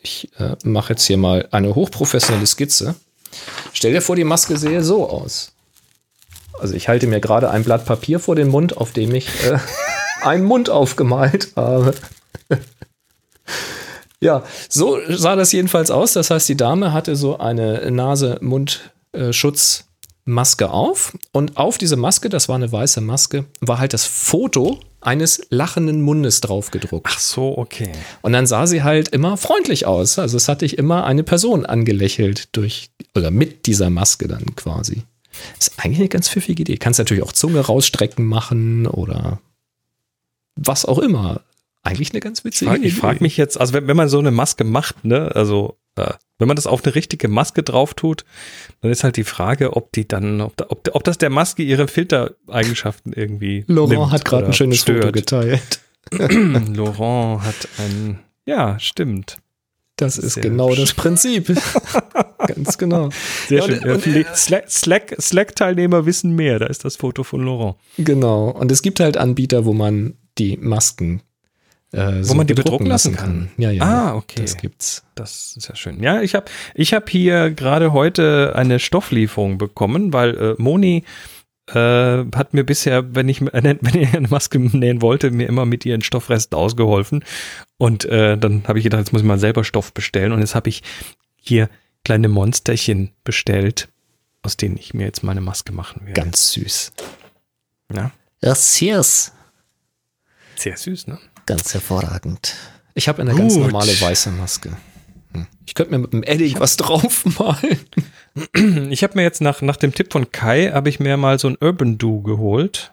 Ich äh, mache jetzt hier mal eine hochprofessionelle Skizze. Stell dir vor, die Maske sähe so aus. Also ich halte mir gerade ein Blatt Papier vor den Mund, auf dem ich äh, einen Mund aufgemalt habe. ja, so sah das jedenfalls aus. Das heißt, die Dame hatte so eine Nase-Mund-Schutzmaske auf. Und auf diese Maske, das war eine weiße Maske, war halt das Foto eines lachenden Mundes drauf gedruckt. Ach so, okay. Und dann sah sie halt immer freundlich aus. Also es hatte ich immer eine Person angelächelt durch oder mit dieser Maske dann quasi. Ist eigentlich eine ganz pfiffige Idee. Kannst natürlich auch Zunge rausstrecken machen oder was auch immer. Eigentlich eine ganz Ich witzige frage frag mich jetzt, also wenn, wenn man so eine Maske macht, ne, also wenn man das auf eine richtige Maske drauf tut, dann ist halt die Frage, ob die dann, ob, da, ob, ob das der Maske ihre Filtereigenschaften irgendwie. Laurent hat gerade ein schönes Foto stört. geteilt. Laurent hat ein, ja, stimmt. Das ist Sehr genau hübsch. das Prinzip. ganz genau. Sehr Ja, schön. und- Ja, viele Slack- Slack- Slack-Teilnehmer wissen mehr. Da ist das Foto von Laurent. Genau. Und es gibt halt Anbieter, wo man die Masken äh, Wo so man die bedrucken lassen kann. Ja, ja. Ah, okay. Das gibt's. Das ist ja schön. Ja, ich habe ich hab hier gerade heute eine Stofflieferung bekommen, weil äh, Moni äh, hat mir bisher, wenn ich, wenn ich eine Maske nähen wollte, mir immer mit ihren Stoffresten ausgeholfen. Und äh, dann habe ich gedacht, jetzt muss ich mal selber Stoff bestellen. Und jetzt habe ich hier kleine Monsterchen bestellt, aus denen ich mir jetzt meine Maske machen werde. Ganz süß. Ja, Ja, cheers. sehr süß, ne? Ganz hervorragend. Ich habe eine ganz Gut. normale weiße Maske. Hm. Ich könnte mir mit dem Edding was draufmalen. Ich habe mir jetzt nach, nach dem Tipp von Kai, habe ich mir mal so ein Urban Do geholt.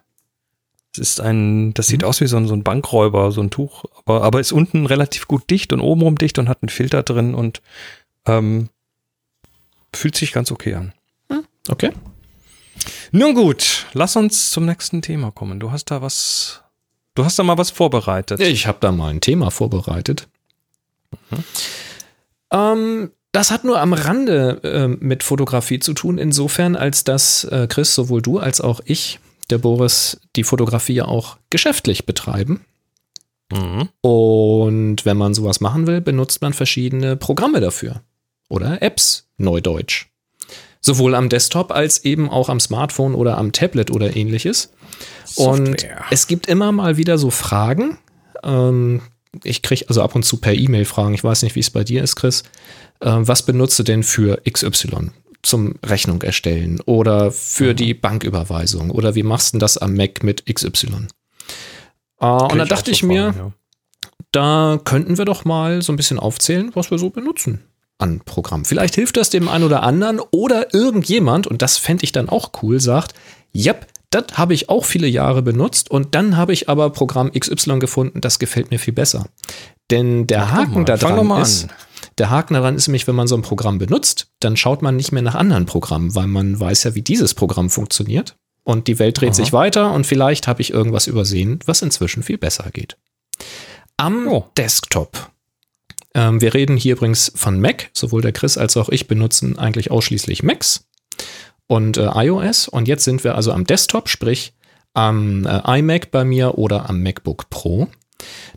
Das ist ein, das sieht aus wie so ein, so ein Bankräuber, so ein Tuch, aber, aber ist unten relativ gut dicht und obenrum dicht und hat einen Filter drin und ähm, fühlt sich ganz okay an. Okay. Nun gut, lass uns zum nächsten Thema kommen. Du hast da was, du hast da mal was vorbereitet. Ich habe da mal ein Thema vorbereitet. Ähm, das hat nur am Rande ähm, mit Fotografie zu tun, insofern, als dass äh, Chris, sowohl du als auch ich, der Boris, die Fotografie ja auch geschäftlich betreiben. Mhm. Und wenn man sowas machen will, benutzt man verschiedene Programme dafür. Oder Apps, neudeutsch. Sowohl am Desktop als eben auch am Smartphone oder am Tablet oder ähnliches. Und Software. es gibt immer mal wieder so Fragen. Ähm, ich kriege also ab und zu per E-Mail Fragen. Ich weiß nicht, wie es bei dir ist, Chris. Äh, was benutzt du denn für XY zum Rechnung erstellen oder für die Banküberweisung? Oder wie machst du das am Mac mit XY? Äh, und auch dachte so ich mir, Fragen, ja. da könnten wir doch mal so ein bisschen aufzählen, was wir so benutzen an Programmen. Vielleicht hilft das dem einen oder anderen oder irgendjemand, und das fände ich dann auch cool, sagt, yep, das habe ich auch viele Jahre benutzt und dann habe ich aber Programm XY gefunden, das gefällt mir viel besser. Denn der Haken da dran ist, der Haken daran ist nämlich, wenn man so ein Programm benutzt, dann schaut man nicht mehr nach anderen Programmen, weil man weiß ja, wie dieses Programm funktioniert. Und die Welt dreht Aha. sich weiter und vielleicht habe ich irgendwas übersehen, was inzwischen viel besser geht. Am Oh. Desktop. Ähm, wir reden hier übrigens von Mac. Sowohl der Chris als auch ich benutzen eigentlich ausschließlich Macs und äh, iOS. Und jetzt sind wir also am Desktop, sprich am äh, iMac bei mir oder am MacBook Pro.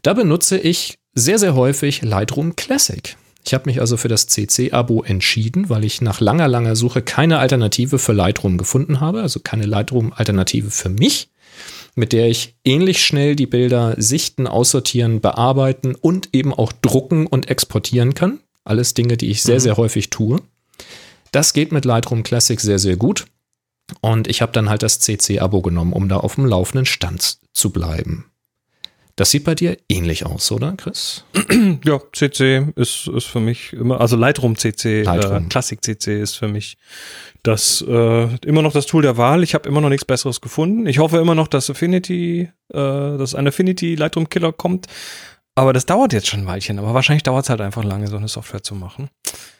Da benutze ich sehr, sehr häufig Lightroom Classic. Ich habe mich also für das CC-Abo entschieden, weil ich nach langer, langer Suche keine Alternative für Lightroom gefunden habe, also keine Lightroom-Alternative für mich, mit der ich ähnlich schnell die Bilder sichten, aussortieren, bearbeiten und eben auch drucken und exportieren kann. Alles Dinge, die ich sehr, sehr häufig tue. Das geht mit Lightroom Classic sehr, sehr gut. Und ich habe dann halt das CC-Abo genommen, um da auf dem laufenden Stand zu bleiben. Das sieht bei dir ähnlich aus, oder, Chris? Ja, CC ist, ist für mich immer, also Lightroom CC, Lightroom. Äh, Classic CC ist für mich das äh, immer noch das Tool der Wahl. Ich habe immer noch nichts Besseres gefunden. Ich hoffe immer noch, dass Affinity, äh, dass ein Affinity Lightroom Killer kommt. Aber das dauert jetzt schon ein Weilchen. Aber wahrscheinlich dauert es halt einfach lange, so eine Software zu machen.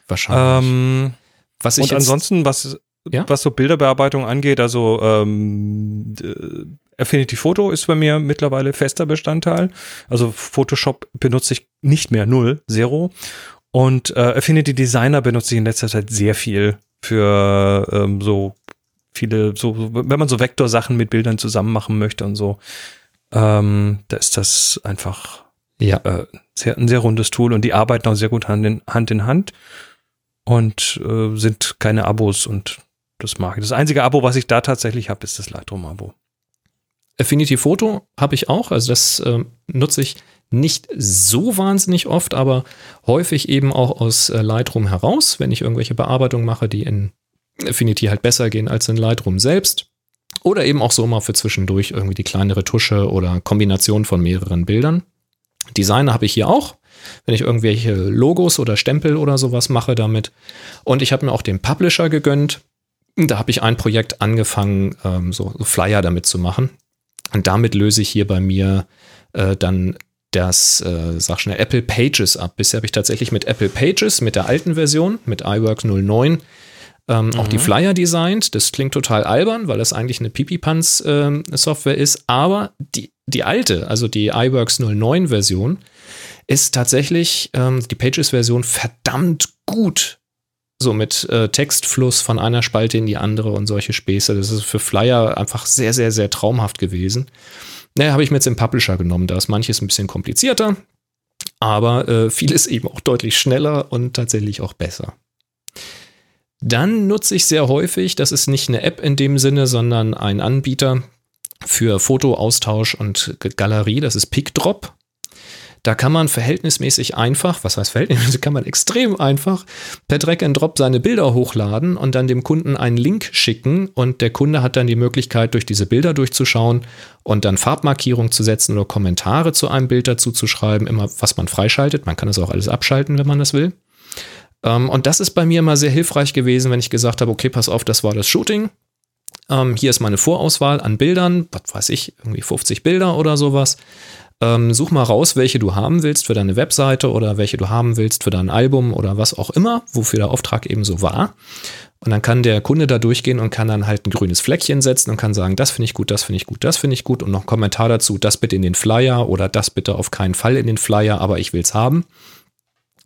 Wahrscheinlich. Ähm, Was ich und ansonsten, was, Ja? was so Bilderbearbeitung angeht, also ähm, äh, Affinity Photo ist bei mir mittlerweile fester Bestandteil. Also Photoshop benutze ich nicht mehr, null, zero. Und äh, Affinity Designer benutze ich in letzter Zeit sehr viel für ähm, so viele, so, wenn man so Vektorsachen mit Bildern zusammen machen möchte und so. Ähm, da ist das einfach ja, äh, sehr, ein sehr rundes Tool und die arbeiten auch sehr gut Hand in Hand, in Hand und äh, sind keine Abos und das mag ich. Das einzige Abo, was ich da tatsächlich habe, ist das Lightroom-Abo. Affinity Photo habe ich auch. Also das ähm, nutze ich nicht so wahnsinnig oft, aber häufig eben auch aus äh, Lightroom heraus, wenn ich irgendwelche Bearbeitungen mache, die in Affinity halt besser gehen als in Lightroom selbst. Oder eben auch so mal für zwischendurch irgendwie die kleinere Tusche oder Kombination von mehreren Bildern. Designer habe ich hier auch, wenn ich irgendwelche Logos oder Stempel oder sowas mache damit. Und ich habe mir auch den Publisher gegönnt. Da habe ich ein Projekt angefangen, ähm, so Flyer damit zu machen. Und damit löse ich hier bei mir äh, dann das, äh, sag schnell, Apple Pages ab. Bisher habe ich tatsächlich mit Apple Pages, mit der alten Version, mit iWork 09, ähm, auch die Flyer designt. Das klingt total albern, weil das eigentlich eine Pipi-Pants-Software ist. Aber die, die alte, also die iWorks 09 Version, ist tatsächlich ähm, die Pages-Version verdammt gut. So mit äh, Textfluss von einer Spalte in die andere und solche Späße. Das ist für Flyer einfach sehr, sehr, sehr traumhaft gewesen. Naja, habe ich mir jetzt den Publisher genommen. Da ist manches ein bisschen komplizierter, aber äh, vieles eben auch deutlich schneller und tatsächlich auch besser. Dann nutze ich sehr häufig, das ist nicht eine App in dem Sinne, sondern ein Anbieter für Fotoaustausch und Galerie, das ist PicDrop. Da kann man verhältnismäßig einfach, was heißt verhältnismäßig, kann man extrem einfach per Drag and Drop seine Bilder hochladen und dann dem Kunden einen Link schicken und der Kunde hat dann die Möglichkeit, durch diese Bilder durchzuschauen und dann Farbmarkierung zu setzen oder Kommentare zu einem Bild dazu zu schreiben, immer was man freischaltet. Man kann das auch alles abschalten, wenn man das will. Ähm, und das ist bei mir immer sehr hilfreich gewesen, wenn ich gesagt habe, okay, pass auf, das war das Shooting. Ähm, hier ist meine Vorauswahl an Bildern, was weiß ich, irgendwie 50 Bilder oder sowas. Ähm, such mal raus, welche du haben willst für deine Webseite oder welche du haben willst für dein Album oder was auch immer, wofür der Auftrag eben so war. Und dann kann der Kunde da durchgehen und kann dann halt ein grünes Fleckchen setzen und kann sagen, das finde ich gut, das finde ich gut, das finde ich gut und noch einen Kommentar dazu, das bitte in den Flyer oder das bitte auf keinen Fall in den Flyer, aber ich will es haben.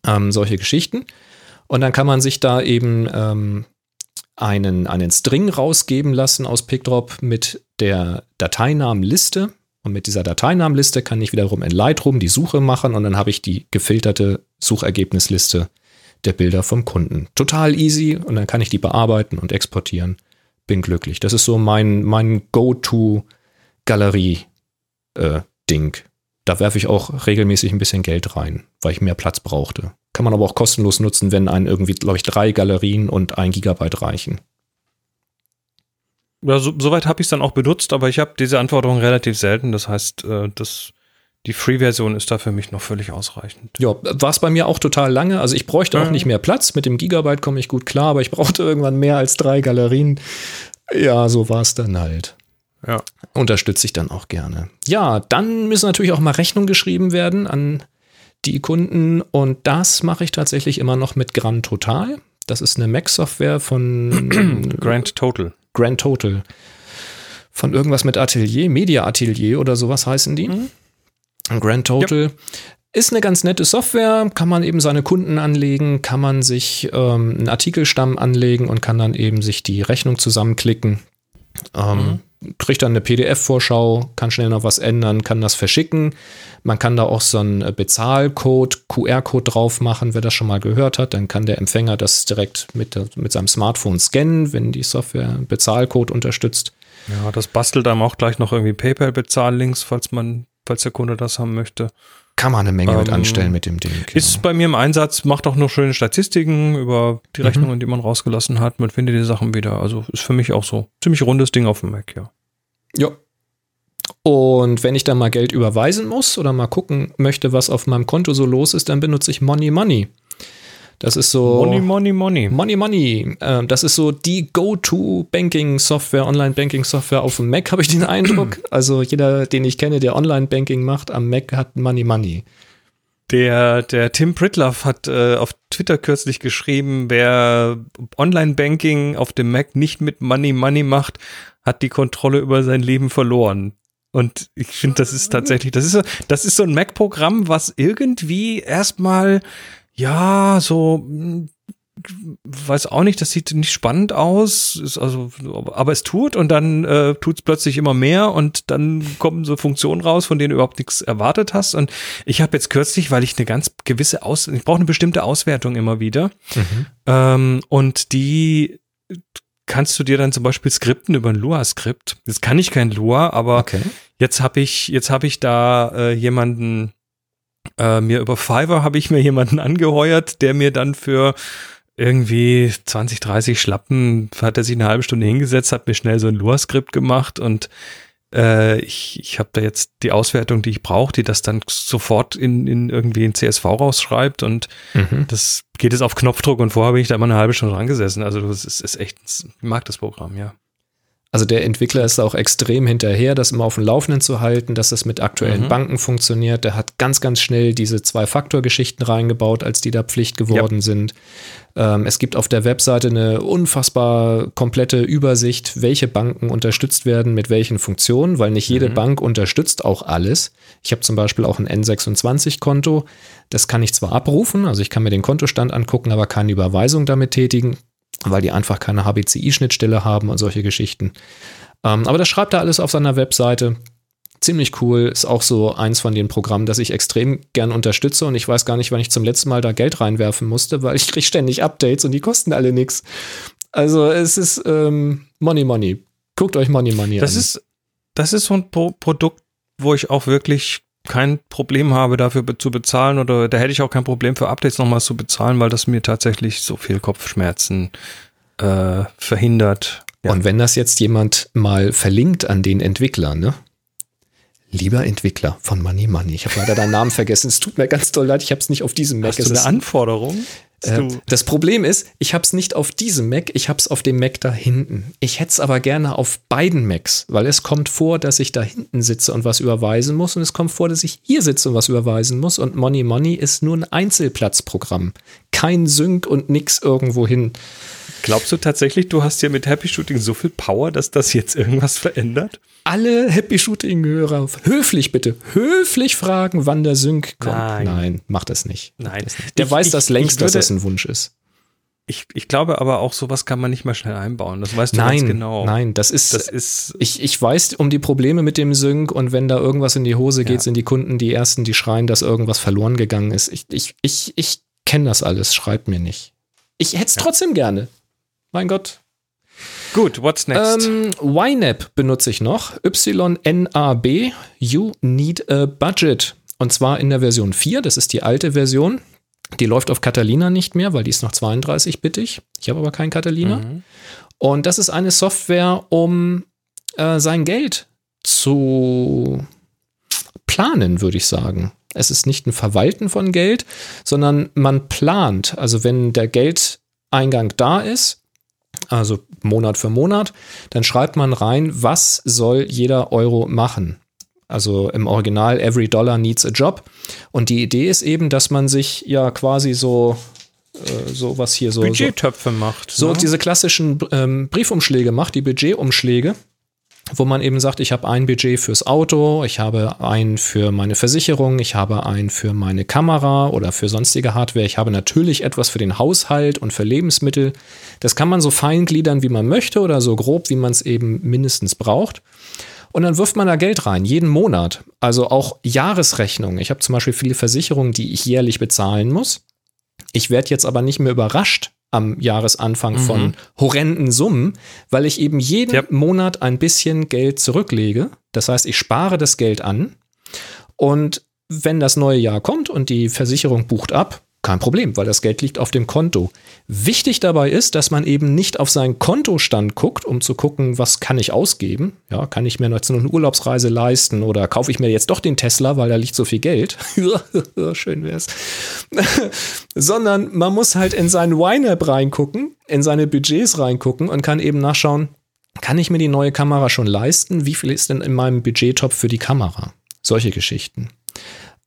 Ähm, solche Geschichten. Und dann kann man sich da eben ähm, einen, einen String rausgeben lassen aus PickDrop mit der Dateinamenliste. Und mit dieser Dateinamenliste kann ich wiederum in Lightroom die Suche machen und dann habe ich die gefilterte Suchergebnisliste der Bilder vom Kunden. Total easy und dann kann ich die bearbeiten und exportieren. Bin glücklich. Das ist so mein, mein Go-To-Galerie-Ding. Äh, da werfe ich auch regelmäßig ein bisschen Geld rein, weil ich mehr Platz brauchte. Kann man aber auch kostenlos nutzen, wenn einen irgendwie, glaube ich, drei Galerien und ein Gigabyte reichen. Ja, so, soweit habe ich es dann auch benutzt, aber ich habe diese Anforderungen relativ selten. Das heißt, äh, das, die Free-Version ist da für mich noch völlig ausreichend. Ja, war es bei mir auch total lange. Also ich bräuchte ja. auch nicht mehr Platz. Mit dem Gigabyte komme ich gut klar, aber ich brauchte irgendwann mehr als drei Galerien. Ja, so war es dann halt. Ja. Unterstütze ich dann auch gerne. Ja, dann müssen natürlich auch mal Rechnungen geschrieben werden an die Kunden und das mache ich tatsächlich immer noch mit Grand Total. Das ist eine Mac-Software von Grand Total. Grand Total. Von irgendwas mit Atelier, Media Atelier oder sowas heißen die. Mhm. Grand Total. Ja. Ist eine ganz nette Software, kann man eben seine Kunden anlegen, kann man sich ähm, einen Artikelstamm anlegen und kann dann eben sich die Rechnung zusammenklicken. Ähm, mhm kriegt dann eine PDF-Vorschau, kann schnell noch was ändern, kann das verschicken. Man kann da auch so einen äh, Bezahlcode, QR-Code drauf machen, wer das schon mal gehört hat. Dann kann der Empfänger das direkt mit, mit seinem Smartphone scannen, wenn die Software einen Bezahlcode unterstützt. Ja, das bastelt einem auch gleich noch irgendwie PayPal-Bezahllinks, falls man, falls der Kunde das haben möchte. Kann man eine Menge ähm, mit anstellen mit dem Ding. Ist ja. bei mir im Einsatz, macht auch noch schöne Statistiken über die mhm. Rechnungen, mhm. die man rausgelassen hat. Man findet die Sachen wieder. Also ist für mich auch so ziemlich rundes Ding auf dem Mac, ja. Ja. Und wenn ich dann mal Geld überweisen muss oder mal gucken möchte, was auf meinem Konto so los ist, dann benutze ich Money Money. Das ist so. Money, Money, Money. Money, Money. Äh, das ist so die Go-To-Banking-Software, Online-Banking-Software auf dem Mac, habe ich den Eindruck. Also jeder, den ich kenne, der Online-Banking macht am Mac, hat Money, Money. Der, der Tim Pritloff hat äh, auf Twitter kürzlich geschrieben, wer Online-Banking auf dem Mac nicht mit Money, Money macht, hat die Kontrolle über sein Leben verloren. Und ich finde, das ist tatsächlich, das ist, das ist so ein Mac-Programm, was irgendwie erstmal ja, so hm, weiß auch nicht, das sieht nicht spannend aus, ist also, aber es tut und dann äh, tut es plötzlich immer mehr und dann kommen so Funktionen raus, von denen du überhaupt nichts erwartet hast. Und ich habe jetzt kürzlich, weil ich eine ganz gewisse Aus, ich brauche eine bestimmte Auswertung immer wieder. Mhm. Ähm, und die kannst du dir dann zum Beispiel skripten über ein Lua-Skript. Jetzt kann ich kein Lua, aber okay. jetzt habe ich, jetzt habe ich da äh, jemanden äh, mir über Fiverr habe ich mir jemanden angeheuert, der mir dann für irgendwie 20, 30 Schlappen hat er sich eine halbe Stunde hingesetzt, hat mir schnell so ein Lua-Skript gemacht und äh, ich, ich habe da jetzt die Auswertung, die ich brauche, die das dann sofort in, in irgendwie in CSV rausschreibt und mhm. das geht jetzt auf Knopfdruck und vorher bin ich da immer eine halbe Stunde dran gesessen. Also das ist, ist echt, ich mag das Programm, ja. Also der Entwickler ist auch extrem hinterher, das immer auf dem Laufenden zu halten, dass es mit aktuellen mhm. Banken funktioniert. Der hat ganz, ganz schnell diese Zwei-Faktor-Geschichten reingebaut, als die da Pflicht geworden ja. sind. Ähm, es gibt auf der Webseite eine unfassbar komplette Übersicht, welche Banken unterstützt werden mit welchen Funktionen, weil nicht jede mhm. Bank unterstützt auch alles. Ich habe zum Beispiel auch ein N26-Konto. Das kann ich zwar abrufen, also ich kann mir den Kontostand angucken, aber keine Überweisung damit tätigen weil die einfach keine HBCI-Schnittstelle haben und solche Geschichten. Ähm, aber das schreibt er alles auf seiner Webseite. Ziemlich cool, ist auch so eins von den Programmen, das ich extrem gern unterstütze und ich weiß gar nicht, wann ich zum letzten Mal da Geld reinwerfen musste, weil ich kriege ständig Updates und die kosten alle nichts. Also es ist ähm, Money Money. Guckt euch Money Money das an. Ist, das ist so ein Pro Produkt, wo ich auch wirklich kein Problem habe, dafür zu bezahlen oder da hätte ich auch kein Problem für Updates nochmal zu bezahlen, weil das mir tatsächlich so viel Kopfschmerzen äh, verhindert. Ja. Und wenn das jetzt jemand mal verlinkt an den Entwickler, ne? Lieber Entwickler von Money Money. Ich habe leider deinen Namen vergessen. Es tut mir ganz doll leid, ich habe es nicht auf diesem Mac. Hast du eine Anforderung? Äh, das Problem ist, ich habe es nicht auf diesem Mac, ich habe es auf dem Mac da hinten. Ich hätte es aber gerne auf beiden Macs, weil es kommt vor, dass ich da hinten sitze und was überweisen muss und es kommt vor, dass ich hier sitze und was überweisen muss und Money Money ist nur ein Einzelplatzprogramm. Kein Sync und nix irgendwo hin. Glaubst du tatsächlich, du hast hier mit Happy Shooting so viel Power, dass das jetzt irgendwas verändert? Alle Happy Shooting-Hörer höflich bitte, höflich fragen, wann der Sync kommt. Nein. Nein, mach das nicht. Nein. Das nicht. Der Ich- weiß ich- das längst, dass würde- das ein Wunsch ist. Ich, ich glaube aber auch, sowas kann man nicht mal schnell einbauen. Das weißt du ganz Nein, genau. nein, das ist, Das ist, ich, ich weiß um die Probleme mit dem Sync und wenn da irgendwas in die Hose geht, Ja. sind die Kunden die ersten, die schreien, dass irgendwas verloren gegangen ist. Ich, ich, ich, ich kenne das alles, schreibt mir nicht. Ich hätte es trotzdem gerne. Mein Gott. gut, what's next? Ähm, YNAB benutze ich noch. YNAB, You Need a Budget. Und zwar in der Version 4, das ist die alte Version. Die läuft auf Catalina nicht mehr, weil die ist noch 32-bittig. Ich habe aber kein Catalina. Mhm. Und das ist eine Software, um äh, sein Geld zu planen, würde ich sagen. Es ist nicht ein Verwalten von Geld, sondern man plant. Also wenn der Geldeingang da ist, also Monat für Monat, dann schreibt man rein, was soll jeder Euro machen. Also im Original Every Dollar needs a Job. Und die Idee ist eben, dass man sich ja quasi so äh, so was hier so, so Budgettöpfe macht. so ne? diese klassischen ähm, Briefumschläge macht, die Budgetumschläge, wo man eben sagt, ich habe ein Budget fürs Auto, ich habe ein für meine Versicherung, ich habe ein für meine Kamera oder für sonstige Hardware, ich habe natürlich etwas für den Haushalt und für Lebensmittel. Das kann man so feingliedern, wie man möchte oder so grob, wie man es eben mindestens braucht. Und dann wirft man da Geld rein, jeden Monat. Also auch Jahresrechnungen. Ich habe zum Beispiel viele Versicherungen, die ich jährlich bezahlen muss. Ich werde jetzt aber nicht mehr überrascht am Jahresanfang von horrenden Summen, weil ich eben jeden Ja. Monat ein bisschen Geld zurücklege. Das heißt, ich spare das Geld an und wenn das neue Jahr kommt und die Versicherung bucht ab, kein Problem, weil das Geld liegt auf dem Konto. Wichtig dabei ist, dass man eben nicht auf seinen Kontostand guckt, um zu gucken, was kann ich ausgeben. Ja, kann ich mir noch eine Urlaubsreise leisten oder kaufe ich mir jetzt doch den Tesla, weil da liegt so viel Geld. Schön wär's. Sondern man muss halt in seinen YNAB reingucken, in seine Budgets reingucken und kann eben nachschauen, kann ich mir die neue Kamera schon leisten? Wie viel ist denn in meinem Budgettop für die Kamera? Solche Geschichten.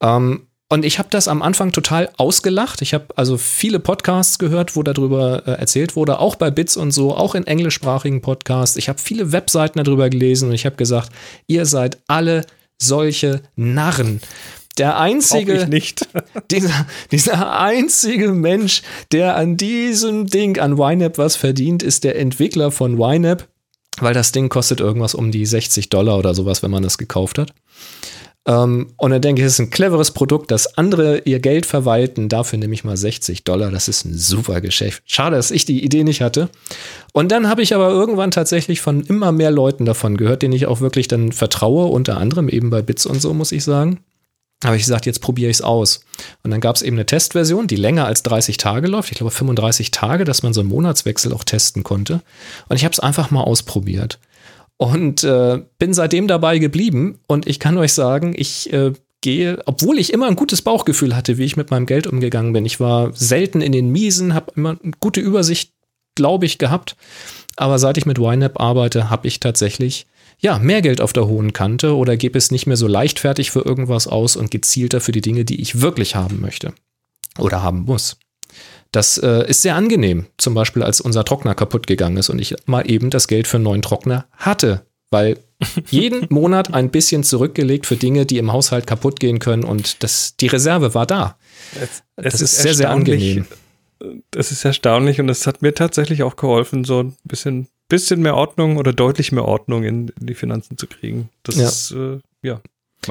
Ähm, und ich habe das am Anfang total ausgelacht. Ich habe also viele Podcasts gehört, wo darüber äh, erzählt wurde, auch bei Bits und so, auch in englischsprachigen Podcasts. Ich habe viele Webseiten darüber gelesen und ich habe gesagt, ihr seid alle solche Narren. Der einzige, dieser, dieser einzige Mensch, der an diesem Ding, an YNAB was verdient, ist der Entwickler von YNAB, weil das Ding kostet irgendwas um die 60 Dollar oder sowas, wenn man das gekauft hat. Ähm, und dann denke ich, es ist ein cleveres Produkt, dass andere ihr Geld verwalten. Dafür nehme ich mal 60 Dollar. Das ist ein super Geschäft. Schade, dass ich die Idee nicht hatte. Und dann habe ich aber irgendwann tatsächlich von immer mehr Leuten davon gehört, denen ich auch wirklich dann vertraue, unter anderem eben bei Bits und so, muss ich sagen. habe ich gesagt, jetzt probiere ich es aus. Und dann gab es eben eine Testversion, die länger als 30 Tage läuft. Ich glaube 35 Tage, dass man so einen Monatswechsel auch testen konnte. Und ich habe es einfach mal ausprobiert. Und äh, bin seitdem dabei geblieben. Und ich kann euch sagen, ich äh, gehe, obwohl ich immer ein gutes Bauchgefühl hatte, wie ich mit meinem Geld umgegangen bin. Ich war selten in den Miesen, habe immer eine gute Übersicht, glaube ich, gehabt. Aber seit ich mit YNAB arbeite, habe ich tatsächlich ja, mehr Geld auf der hohen Kante oder gebe es nicht mehr so leichtfertig für irgendwas aus und gezielter für die Dinge, die ich wirklich haben möchte oder haben muss. Das äh, ist sehr angenehm, zum Beispiel als unser Trockner kaputt gegangen ist und ich mal eben das Geld für einen neuen Trockner hatte, weil jeden Monat ein bisschen zurückgelegt für Dinge, die im Haushalt kaputt gehen können und das, die Reserve war da. Es das ist sehr, sehr erstaunlich. angenehm. Das ist erstaunlich und es hat mir tatsächlich auch geholfen, so ein bisschen, bisschen mehr Ordnung oder deutlich mehr Ordnung in, in die Finanzen zu kriegen. Das Ja. ist, äh, ja.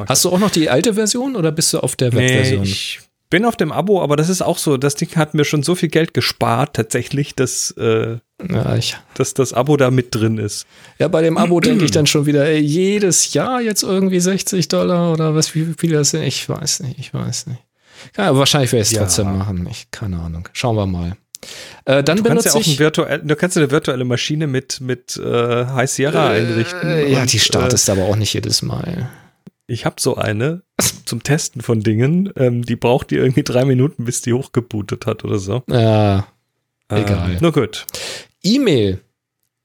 Hast du auch noch die alte Version oder bist du auf der Nee, Webversion? ich bin auf dem Abo, aber das ist auch so. Das Ding hat mir schon so viel Geld gespart, tatsächlich, dass, äh, ja, dass das Abo da mit drin ist. ja, bei dem Abo denke ich dann schon wieder, ey, jedes Jahr jetzt irgendwie 60 Dollar oder was, wie viel das sind? Ich weiß nicht, ich weiß nicht. Ja, wahrscheinlich werde ich es Ja. trotzdem machen. Ich, keine Ahnung. Schauen wir mal. Äh, dann Du kannst ja auch ein virtuell, du kannst eine virtuelle Maschine mit, mit äh, High Sierra einrichten. Äh, ja, und, die startest aber auch nicht jedes Mal. Äh, ich habe so eine zum Testen von Dingen. Ähm, die braucht die irgendwie drei Minuten, bis die hochgebootet hat oder so. Ja, Egal. Ähm, nur gut. E-Mail.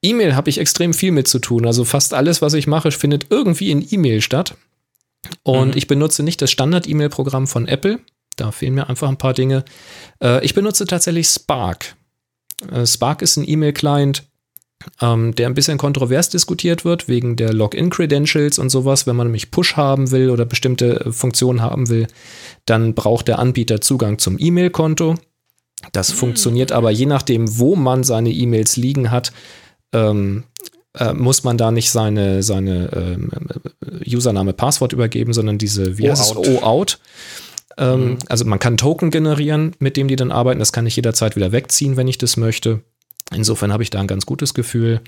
E-Mail habe ich extrem viel mit zu tun. Also fast alles, was ich mache, findet irgendwie in E-Mail statt. Und Mhm. ich benutze nicht das Standard-E-Mail-Programm von Apple. Da fehlen mir einfach ein paar Dinge. Äh, ich benutze tatsächlich Spark. Äh, Spark ist ein E-Mail-Client, ähm, der ein bisschen kontrovers diskutiert wird, wegen der Login-Credentials und sowas. Wenn man nämlich Push haben will oder bestimmte äh, Funktionen haben will, dann braucht der Anbieter Zugang zum E-Mail-Konto. Das funktioniert aber je nachdem, wo man seine E-Mails liegen hat, ähm, äh, muss man da nicht seine, seine ähm, äh, Username, Passwort übergeben, sondern diese, wie. OAuth. Ähm, Also man kann Token generieren, mit dem die dann arbeiten. Das kann ich jederzeit wieder wegziehen, wenn ich das möchte. Insofern habe ich da ein ganz gutes Gefühl.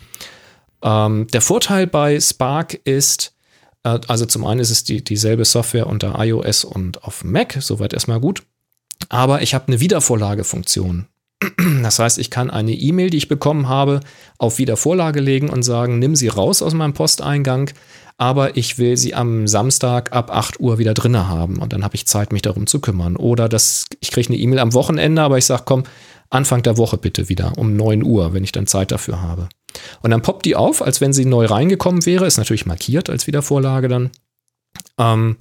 Ähm, der Vorteil bei Spark ist, äh, also zum einen ist es die, dieselbe Software unter iOS und auf Mac, soweit erstmal gut. Aber ich habe eine Wiedervorlagefunktion. Das heißt, ich kann eine E-Mail, die ich bekommen habe, auf Wiedervorlage legen und sagen, nimm sie raus aus meinem Posteingang, aber ich will sie am Samstag ab 8 Uhr wieder drinne haben und dann habe ich Zeit, mich darum zu kümmern. Oder das, ich kriege eine E-Mail am Wochenende, aber ich sage, komm, Anfang der Woche bitte wieder um 9 Uhr, wenn ich dann Zeit dafür habe. Und dann poppt die auf, als wenn sie neu reingekommen wäre, ist natürlich markiert als Wiedervorlage dann. Ähm,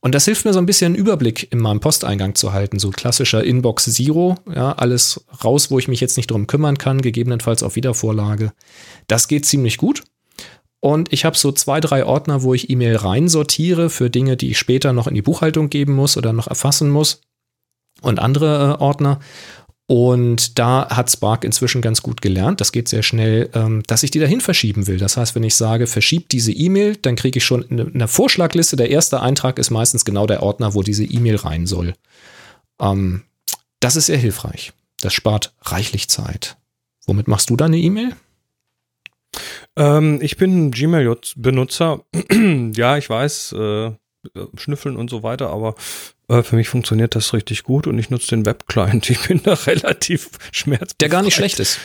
und das hilft mir so ein bisschen einen Überblick in meinem Posteingang zu halten, so klassischer Inbox Zero, ja, alles raus, wo ich mich jetzt nicht drum kümmern kann, gegebenenfalls auf Wiedervorlage. Das geht ziemlich gut. Und ich habe so zwei, drei Ordner, wo ich E-Mail reinsortiere für Dinge, die ich später noch in die Buchhaltung geben muss oder noch erfassen muss. Und andere äh, Ordner. Und da hat Spark inzwischen ganz gut gelernt, das geht sehr schnell, ähm, dass ich die dahin verschieben will. Das heißt, wenn ich sage, verschiebt diese E-Mail, dann kriege ich schon in in der Vorschlagliste, der erste Eintrag ist meistens genau der Ordner, wo diese E-Mail rein soll. Ähm, das ist sehr hilfreich. Das spart reichlich Zeit. Womit machst du deine E-Mail? Ähm, ich bin Gmail-Benutzer. ja, ich weiß, äh, schnüffeln und so weiter, aber für mich funktioniert das richtig gut und ich nutze den Web-Client. Ich bin da relativ schmerzbefreit. Der gar nicht schlecht ist.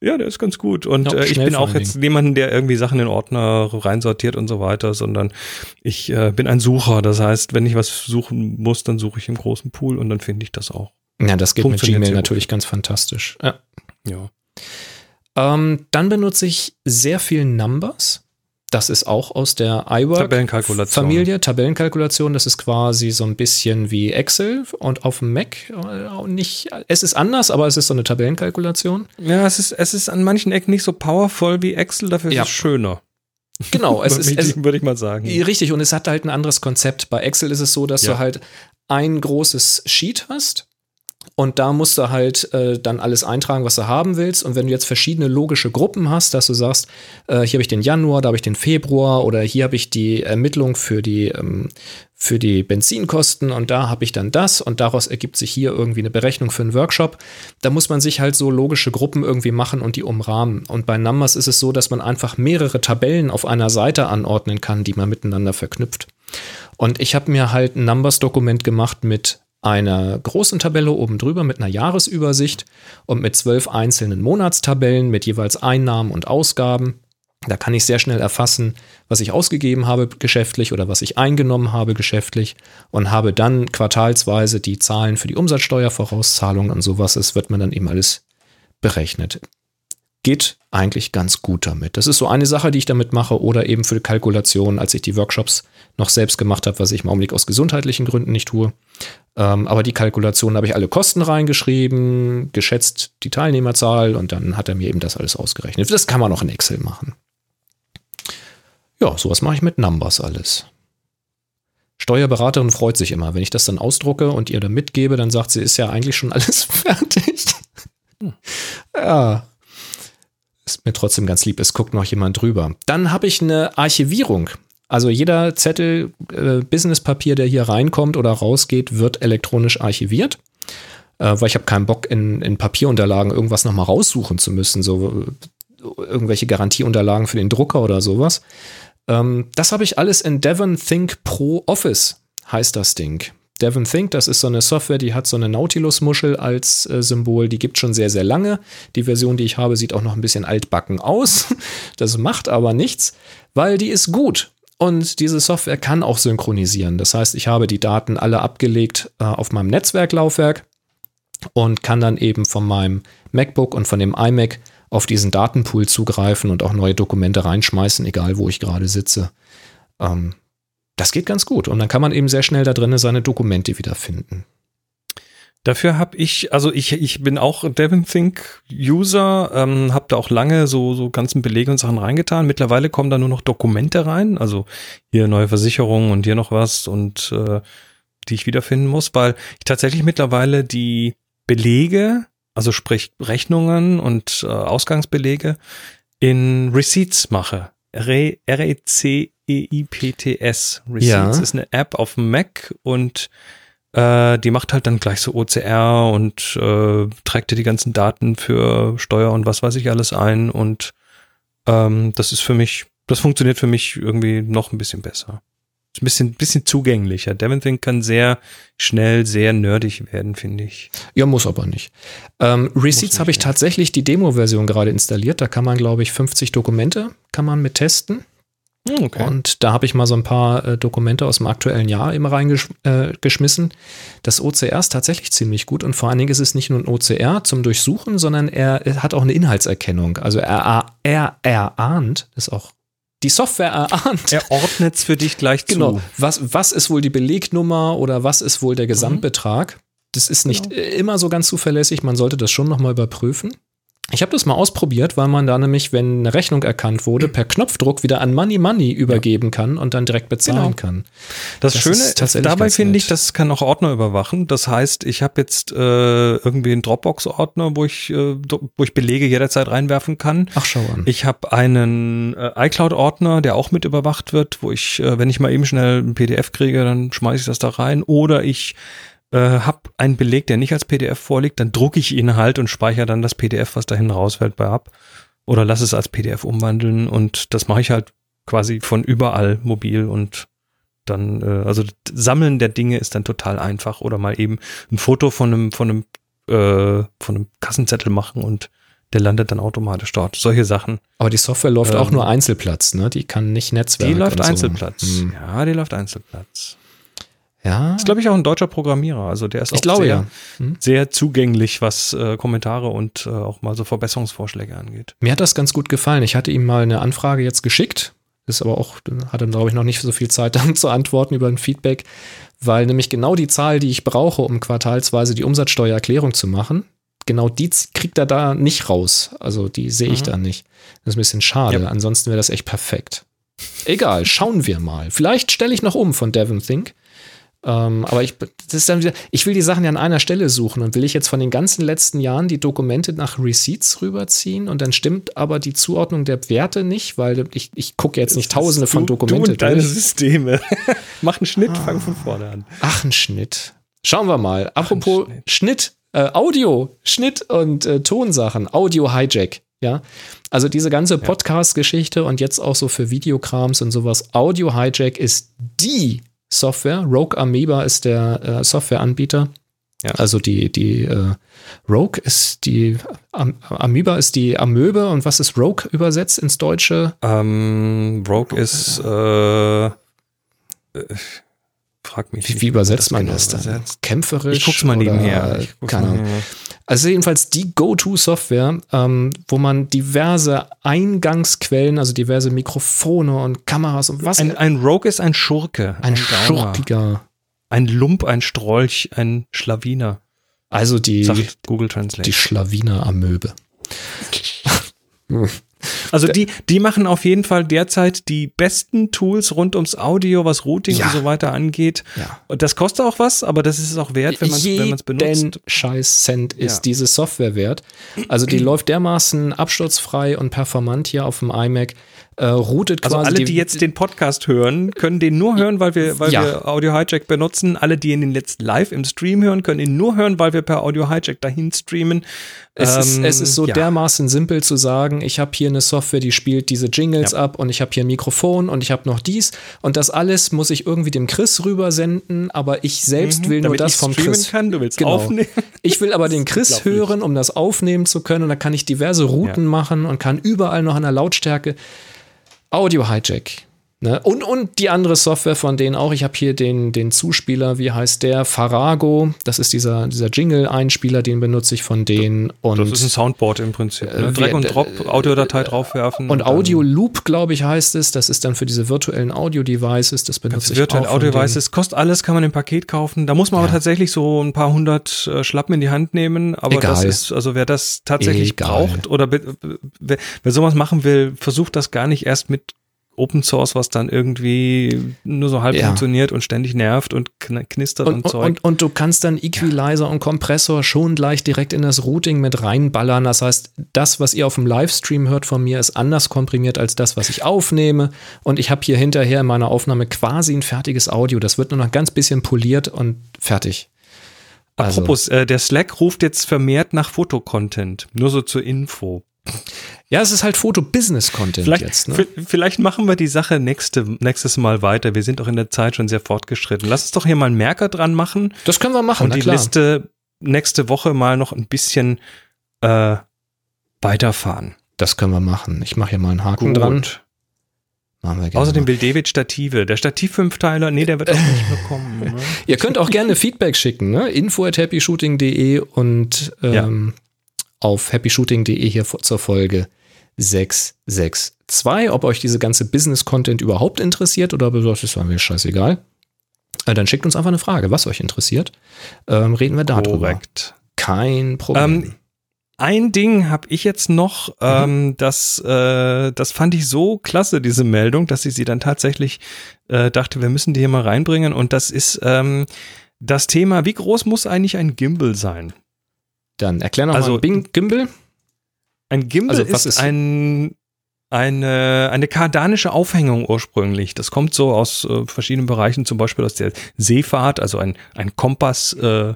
Ja, der ist ganz gut. Und äh, ich bin auch jetzt niemanden, der irgendwie Sachen in Ordner reinsortiert und so weiter, sondern ich äh, bin ein Sucher. Das heißt, wenn ich was suchen muss, dann suche ich im großen Pool und dann finde ich das auch. Ja, das geht mit Gmail natürlich ganz fantastisch. Ja. Ja. Ähm, dann benutze ich sehr viel Numbers. Das ist auch aus der iWork Tabellenkalkulation. Familie, Tabellenkalkulation. Das ist quasi so ein bisschen wie Excel und auf dem Mac äh, auch nicht. Es ist anders, aber es ist so eine Tabellenkalkulation. Ja, es ist, es ist an manchen Ecken nicht so powerful wie Excel, dafür ist Ja. es schöner. Genau, es würde, ist, es, ich, würde ich mal sagen. Richtig, und es hat halt ein anderes Konzept. Bei Excel ist es so, dass Ja. du halt ein großes Sheet hast und da musst du halt äh, dann alles eintragen, was du haben willst. Und wenn du jetzt verschiedene logische Gruppen hast, dass du sagst, äh, hier habe ich den Januar, da habe ich den Februar oder hier habe ich die Ermittlung für die, ähm, für die Benzinkosten und da habe ich dann das und daraus ergibt sich hier irgendwie eine Berechnung für einen Workshop. Da muss man sich halt so logische Gruppen irgendwie machen und die umrahmen. Und bei Numbers ist es so, dass man einfach mehrere Tabellen auf einer Seite anordnen kann, die man miteinander verknüpft. Und ich habe mir halt ein Numbers-Dokument gemacht mit einer großen Tabelle oben drüber mit einer Jahresübersicht und mit zwölf einzelnen Monatstabellen mit jeweils Einnahmen und Ausgaben. Da kann ich sehr schnell erfassen, was ich ausgegeben habe geschäftlich oder was ich eingenommen habe geschäftlich und habe dann quartalsweise die Zahlen für die Umsatzsteuervorauszahlungen und sowas. Es wird mir dann eben alles berechnet. Geht eigentlich ganz gut damit. Das ist so eine Sache, die ich damit mache oder eben für Kalkulationen, als ich die Workshops noch selbst gemacht habe, was ich im Augenblick aus gesundheitlichen Gründen nicht tue. Ähm, aber die Kalkulationen habe ich alle Kosten reingeschrieben, geschätzt die Teilnehmerzahl und dann hat er mir eben das alles ausgerechnet. Das kann man auch in Excel machen. Ja, sowas mache ich mit Numbers alles. Steuerberaterin freut sich immer, wenn ich das dann ausdrucke und ihr dann mitgebe, dann sagt sie, ist ja eigentlich schon alles fertig. Ja. Ist mir trotzdem ganz lieb, es guckt noch jemand drüber. Dann habe ich eine Archivierung. Also jeder Zettel, äh, Businesspapier, der hier reinkommt oder rausgeht, wird elektronisch archiviert. Äh, weil ich habe keinen Bock, in, in Papierunterlagen irgendwas nochmal raussuchen zu müssen, so äh, irgendwelche Garantieunterlagen für den Drucker oder sowas. Ähm, das habe ich alles in Devon Think Pro Office, heißt das Ding. Devon Think, das ist so eine Software, die hat so eine Nautilus-Muschel als äh, Symbol. Die gibt schon sehr, sehr lange. Die Version, die ich habe, sieht auch noch ein bisschen altbacken aus. Das macht aber nichts, weil die ist gut. Und diese Software kann auch synchronisieren. Das heißt, ich habe die Daten alle abgelegt äh, auf meinem Netzwerklaufwerk und kann dann eben von meinem MacBook und von dem iMac auf diesen Datenpool zugreifen und auch neue Dokumente reinschmeißen, egal wo ich gerade sitze. Ähm, das geht ganz gut. Und dann kann man eben sehr schnell da drinnen seine Dokumente wiederfinden. Dafür habe ich, also ich, ich bin auch Devon Think User, ähm, habe da auch lange so, so ganzen Belege und Sachen reingetan. Mittlerweile kommen da nur noch Dokumente rein, also hier neue Versicherungen und hier noch was und äh, die ich wiederfinden muss, weil ich tatsächlich mittlerweile die Belege, also sprich Rechnungen und äh, Ausgangsbelege in Receipts mache. R-E-C-E-I-P-T-S. Receipts Ja. ist eine App auf dem Mac und äh, die macht halt dann gleich so OCR und äh, trägt dir die ganzen Daten für Steuer und was weiß ich alles ein und ähm, das ist für mich, das funktioniert für mich irgendwie noch ein bisschen besser. Ist ein bisschen, bisschen zugänglicher. Devon Think kann sehr schnell, sehr nerdig werden, finde ich. Ja, muss aber nicht. Ähm, Receipts habe ich tatsächlich die Demo-Version gerade installiert. Da kann man, glaube ich, 50 Dokumente kann man mit testen. Hm, Okay. Und da habe ich mal so ein paar äh, Dokumente aus dem aktuellen Jahr immer reingeschmissen. Äh, das OCR ist tatsächlich ziemlich gut und vor allen Dingen ist es nicht nur ein OCR zum Durchsuchen, sondern er, er hat auch eine Inhaltserkennung. Also er, er, er erahnt, das ist auch die Software erahnt. er ordnet es für dich gleich Genau. zu. Was, was ist wohl die Belegnummer oder was ist wohl der Gesamtbetrag? Das ist nicht äh, immer so ganz zuverlässig. Man sollte das schon nochmal überprüfen. Ich habe das mal ausprobiert, weil man da nämlich, wenn eine Rechnung erkannt wurde, per Knopfdruck wieder an Money Money übergeben kann und dann direkt bezahlen Genau. kann. Das, Das Schöne ist dabei finde ich, das kann auch Ordner überwachen. Das heißt, ich habe jetzt äh, irgendwie einen Dropbox-Ordner, wo ich, äh, wo ich Belege jederzeit reinwerfen kann. Ach, schau an. Ich habe einen äh, iCloud-Ordner, der auch mit überwacht wird, wo ich, äh, wenn ich mal eben schnell ein PDF kriege, dann schmeiße ich das da rein. Oder ich äh, habe einen Beleg, der nicht als PDF vorliegt, dann drucke ich ihn halt und speichere dann das PDF, was da hinten rausfällt, bei ab. Oder lass es als PDF umwandeln und das mache ich halt quasi von überall mobil und dann, äh, also das Sammeln der Dinge ist dann total einfach. Oder mal eben ein Foto von einem, von einem, äh, von einem Kassenzettel machen und der landet dann automatisch dort. Solche Sachen. Aber die Software läuft auch Ähm, nur Einzelplatz, ne? Die kann nicht Netzwerk. Die läuft und so. Einzelplatz. Hm. Ja, die läuft Einzelplatz. Ja, Ist, glaube ich, auch ein deutscher Programmierer. Also der ist auch ich glaube sehr, ja. Hm. sehr zugänglich, was äh, Kommentare und äh, auch mal so Verbesserungsvorschläge angeht. Mir hat das ganz gut gefallen. Ich hatte ihm mal eine Anfrage jetzt geschickt. Ist aber auch, hat dann, glaube ich, noch nicht so viel Zeit, dann zu antworten über ein Feedback, weil nämlich genau die Zahl, die ich brauche, um quartalsweise die Umsatzsteuererklärung zu machen, genau die kriegt er da nicht raus. Also die sehe ich Mhm. da nicht. Das ist ein bisschen schade. Ja. Ansonsten wäre das echt perfekt. Egal, schauen wir mal. Vielleicht stelle ich noch um von Devon Think. Ähm, aber ich, das ist dann wieder, ich will die Sachen ja an einer Stelle suchen und will ich jetzt von den ganzen letzten Jahren die Dokumente nach Receipts rüberziehen und dann stimmt aber die Zuordnung der Werte nicht, weil ich, ich gucke jetzt nicht tausende von du, Dokumente Du und deine durch. Systeme. Mach einen Schnitt, fang von vorne an. Ach, ein Schnitt. Schauen wir mal. Apropos Schnitt. Schnitt, äh, Audio, Schnitt und äh, Tonsachen, Audio Hijack. Ja, also diese ganze Podcast-Geschichte und jetzt auch so für Videokrams und sowas. Audio Hijack ist die Software. Rogue Amoeba ist der äh, Softwareanbieter. Ja. Also die, die äh, Rogue ist die Am Amoeba ist die Amöbe und was ist Rogue übersetzt ins Deutsche? Ähm, Rogue ist, äh, äh, frag mich. Wie, wie übersetzt man genau das dann? übersetzt. Kämpferisch? Ich guck's mal nebenher. Guck's Keine Ahnung. Also jedenfalls die Go-To-Software, ähm, wo man diverse Eingangsquellen, also diverse Mikrofone und Kameras und was Ein, ein Rogue ist ein Schurke. ein Gauner. schurkiger. Ein Lump, ein Strolch, ein Schlawiner, Also die, Google Translate. die Schlawiner-Amöbe. Also die, die machen auf jeden Fall derzeit die besten Tools rund ums Audio, was Routing Ja. und so weiter angeht. Ja. Und das kostet auch was, aber das ist es auch wert, wenn man es Jeden benutzt. scheiß Cent ist Ja. diese Software wert. Also die läuft dermaßen absturzfrei und performant hier auf dem iMac. Äh, routet Also quasi. alle, die jetzt den Podcast hören, können den nur hören, weil wir, weil Ja. wir Audio Hijack benutzen. Alle, die ihn jetzt live im Stream hören, können ihn nur hören, weil wir per Audio Hijack dahin streamen. Es, ist, Ähm, es ist so ja. dermaßen simpel zu sagen, ich habe hier eine Software, die spielt diese Jingles Ja. ab und ich habe hier ein Mikrofon und ich habe noch dies und das alles muss ich irgendwie dem Chris rübersenden, aber ich selbst will nur Mhm. Das vom streamen Chris. kann, du willst Genau. aufnehmen. Ich will aber den Chris hören, um das aufnehmen zu können und da kann ich diverse Routen machen und kann überall noch an der Lautstärke Audio Hijack. Ne? Und, und die andere Software von denen auch. Ich habe hier den, den Zuspieler, wie heißt der? Farago. Das ist dieser, dieser Jingle-Einspieler, den benutze ich von denen. Und, Das ist ein Soundboard im Prinzip. Äh, Ne? Drag wir- und Drop, Audiodatei draufwerfen. und Audio Loop, glaube ich, heißt es. Das ist dann für diese virtuellen Audio-Devices. Das benutze Das ich virtuelle auch von Audio-Devices kostet alles, kann man im Paket kaufen. Da muss man aber Ja. tatsächlich so ein paar hundert äh, Schlappen in die Hand nehmen. Aber das Egal. ist, also wer das tatsächlich Egal. braucht oder wer, wer sowas machen will, versucht das gar nicht erst mit Open Source, was dann irgendwie nur so halb Ja. funktioniert und ständig nervt und kn- knistert und, Und, und, Zeug. und, und du kannst dann Equalizer und Kompressor schon gleich direkt in das Routing mit reinballern. Das heißt, das, was ihr auf dem Livestream hört von mir, ist anders komprimiert als das, was ich aufnehme. Und ich habe hier hinterher in meiner Aufnahme quasi ein fertiges Audio. Das wird nur noch ein ganz bisschen poliert und fertig. Also- Apropos, äh, der Slack ruft jetzt vermehrt nach Fotocontent. Nur so zur Info. Ja, es ist halt Foto-Business-Content Vielleicht, jetzt. Ne? vielleicht machen wir die Sache nächste, nächstes Mal weiter. Wir sind doch in der Zeit schon sehr fortgeschritten. Lass uns doch hier mal einen Merker dran machen Das können wir machen, und die klar. Liste nächste Woche mal noch ein bisschen äh, weiterfahren. Das können wir machen. Ich mache hier mal einen Haken dran. Machen wir gerne Außerdem will David Stative. Der Stativ-Fünfteiler, nee, der wird auch nicht mehr kommen. Ne? Ihr könnt auch gerne Feedback schicken, ne? info at happyshooting.de und ähm, auf happyshooting.de hier zur Folge 662. Ob euch diese ganze Business-Content überhaupt interessiert oder sagt, das war mir scheißegal. Äh, dann schickt uns einfach eine Frage, was euch interessiert. Ähm, reden wir darüber. Korrekt. Kein Problem. Ähm, Ein Ding habe ich jetzt noch, ähm, das, äh, das fand ich so klasse, diese Meldung, dass ich sie dann tatsächlich äh, dachte, wir müssen die hier mal reinbringen. Und das ist ähm, das Thema, wie groß muss eigentlich ein Gimbal sein? Dann erklär noch also- mal Bing Gimbal. Ein Gimbal Also, ist, ist- ein, eine, eine kardanische Aufhängung ursprünglich. Das kommt so aus äh, verschiedenen Bereichen, zum Beispiel aus der Seefahrt, also ein, ein Kompass äh,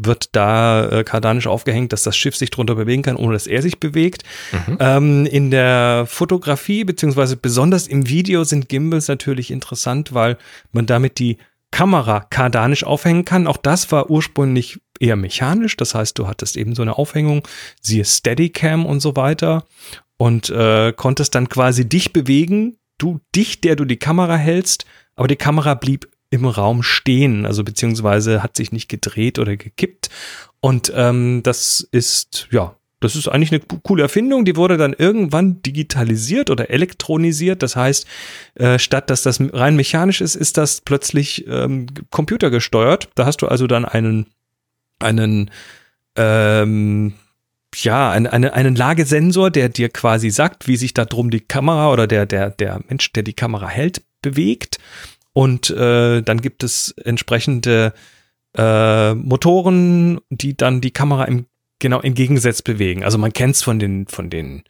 wird da äh, kardanisch aufgehängt, dass das Schiff sich drunter bewegen kann, ohne dass er sich bewegt. Mhm. Ähm, in der Fotografie, beziehungsweise besonders im Video sind Gimbals natürlich interessant, weil man damit die Kamera kardanisch aufhängen kann. Auch das war ursprünglich eher mechanisch. Das heißt, du hattest eben so eine Aufhängung, siehe Steadicam und so weiter und äh, konntest dann quasi dich bewegen, du dich, der du die Kamera hältst, aber die Kamera blieb im Raum stehen, also beziehungsweise hat sich nicht gedreht oder gekippt. Und ähm, das ist, ja, das ist eigentlich eine co- coole Erfindung. Die wurde dann irgendwann digitalisiert oder elektronisiert. Das heißt, äh, statt dass das rein mechanisch ist, ist das plötzlich ähm, computergesteuert. Da hast du also dann einen, einen ähm, ja, ein, eine, einen Lagesensor, der dir quasi sagt, wie sich da drum die Kamera oder der, der, der Mensch, der die Kamera hält, bewegt. Und äh, dann gibt es entsprechende äh, Motoren, die dann die Kamera im genau entgegensetzt bewegen. Also man kennt es von den, von den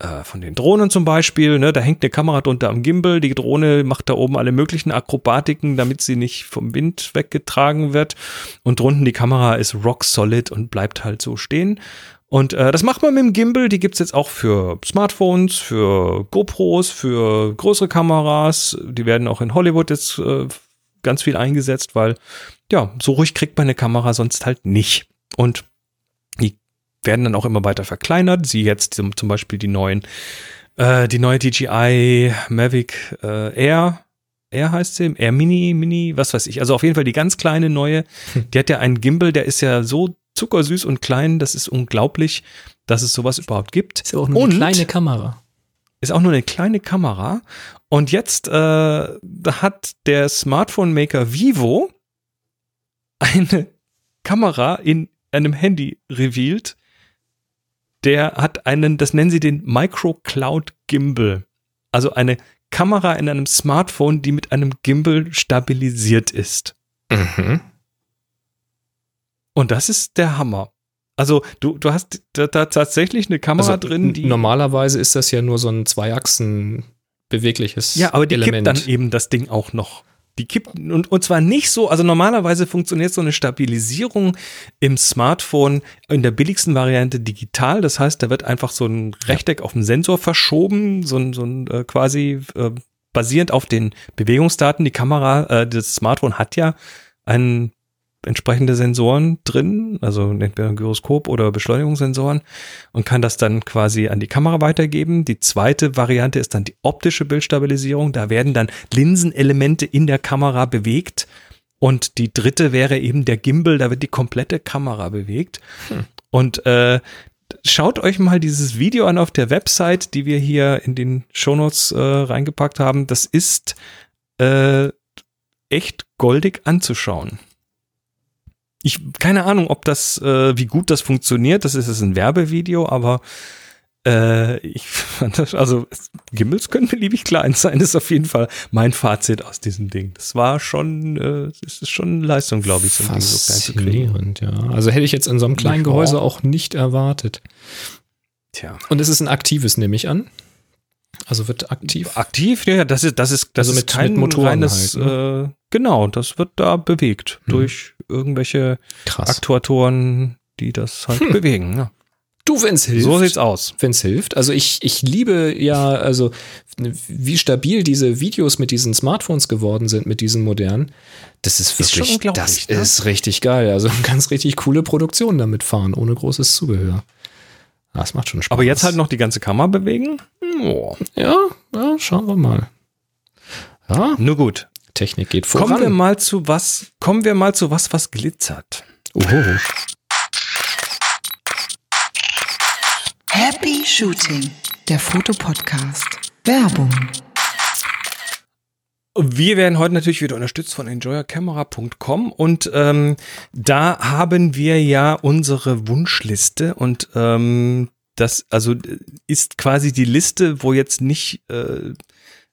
äh, von den Drohnen zum Beispiel, ne, da hängt eine Kamera drunter am Gimbal, die Drohne macht da oben alle möglichen Akrobatiken, damit sie nicht vom Wind weggetragen wird und drunten die Kamera ist rock solid und bleibt halt so stehen. Und äh, das macht man mit dem Gimbal, die gibt's jetzt auch für Smartphones, für GoPros, für größere Kameras, die werden auch in Hollywood jetzt äh, ganz viel eingesetzt, weil ja, so ruhig kriegt man eine Kamera sonst halt nicht. Und werden dann auch immer weiter verkleinert. Sie jetzt zum, zum Beispiel die neuen, äh, die neue DJI Mavic äh, Air. Air heißt sie, Air Mini, Mini, was weiß ich. Also auf jeden Fall die ganz kleine neue. Die hat ja einen Gimbal, der ist ja so zuckersüß und klein, das ist unglaublich, dass es sowas überhaupt gibt. Ist ja auch nur Und- eine kleine Kamera. Ist auch nur eine kleine Kamera. Und jetzt äh, hat der Smartphone-Maker Vivo eine Kamera in einem Handy revealed. Der hat einen, das nennen sie den Micro Cloud Gimbal. Also eine Kamera in einem Smartphone, die mit einem Gimbal stabilisiert ist. Mhm. Und das ist der Hammer. Also du, du hast da, da tatsächlich eine Kamera Also drin, die. normalerweise ist das ja nur so ein Zweiachsen bewegliches Ja, aber die Element. kippt dann eben das Ding auch noch. Die kippt und, und zwar nicht so, also normalerweise funktioniert so eine Stabilisierung im Smartphone in der billigsten Variante digital. Das heißt, da wird einfach so ein Rechteck auf den Sensor verschoben, so ein, so ein äh, quasi äh, basierend auf den Bewegungsdaten. Die Kamera, äh, das Smartphone hat ja einen entsprechende Sensoren drin, also entweder ein Gyroskop oder Beschleunigungssensoren und kann das dann quasi an die Kamera weitergeben. Die zweite Variante ist dann die optische Bildstabilisierung. Da werden dann Linsenelemente in der Kamera bewegt. Und die dritte wäre eben der Gimbal, da wird die komplette Kamera bewegt. Und äh, schaut euch mal dieses Video an auf der Website, die wir hier in den Shownotes äh, reingepackt haben. Das ist äh, echt goldig anzuschauen. Ich keine Ahnung, ob das, äh, wie gut das funktioniert. Das ist jetzt ein Werbevideo, aber äh, ich fand das, also Gimmels können beliebig klein sein. Ist auf jeden Fall mein Fazit aus diesem Ding. Das war schon, äh, das ist schon eine Leistung, glaube ich, so ein Ding so klein zu kriegen. Ja. Also hätte ich jetzt in so einem kleinen. Gehäuse auch nicht erwartet. Tja. Und es ist ein aktives, nehme ich an. Also wird aktiv. Aktiv, ja, das ist, das ist, das Also ist mit- kein mit Motoren reines, halt, äh, genau, das wird da bewegt Mhm. durch irgendwelche Krass. Aktuatoren, die das halt bewegen. Ja. Du, wenn's hilft. So sieht's aus. Wenn es hilft. Also ich, ich liebe ja, also wie stabil diese Videos mit diesen Smartphones geworden sind, mit diesen modernen. Das ist Ist wirklich, unglaublich, das ne? ist richtig geil. Also ganz richtig coole Produktion damit fahren, ohne großes Zubehör. Das macht schon Spaß. Aber jetzt halt noch die ganze Kamera bewegen? Oh. Ja, ja, schauen wir mal. Ja, Nur gut. Technik geht voran. Kommen wir mal zu was, kommen wir mal zu was, was glitzert. Oho. Happy Shooting, der Fotopodcast. Werbung. Wir werden heute natürlich wieder unterstützt von enjoyercamera.com und ähm, da haben wir ja unsere Wunschliste und ähm, das also äh, ist quasi die Liste, wo jetzt nicht äh,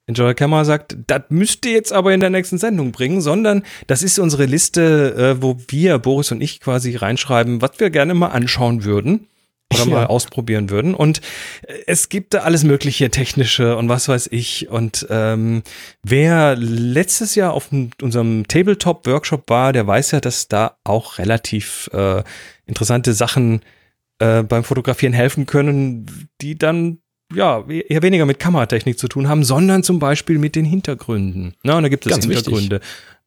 Enjoyer Camera sagt, das müsst ihr jetzt aber in der nächsten Sendung bringen, sondern das ist unsere Liste, äh, wo wir, Boris und ich, quasi reinschreiben, was wir gerne mal anschauen würden oder Ja. mal ausprobieren würden. Und äh, es gibt da alles mögliche technische und was weiß ich. Und ähm, wer letztes Jahr auf unserem Tabletop-Workshop war, der weiß ja, dass da auch relativ äh, interessante Sachen äh, beim Fotografieren helfen können, die dann ja eher weniger mit Kameratechnik zu tun haben, sondern zum Beispiel mit den Hintergründen. Na, und da gibt es Ganz wichtig. Hintergründe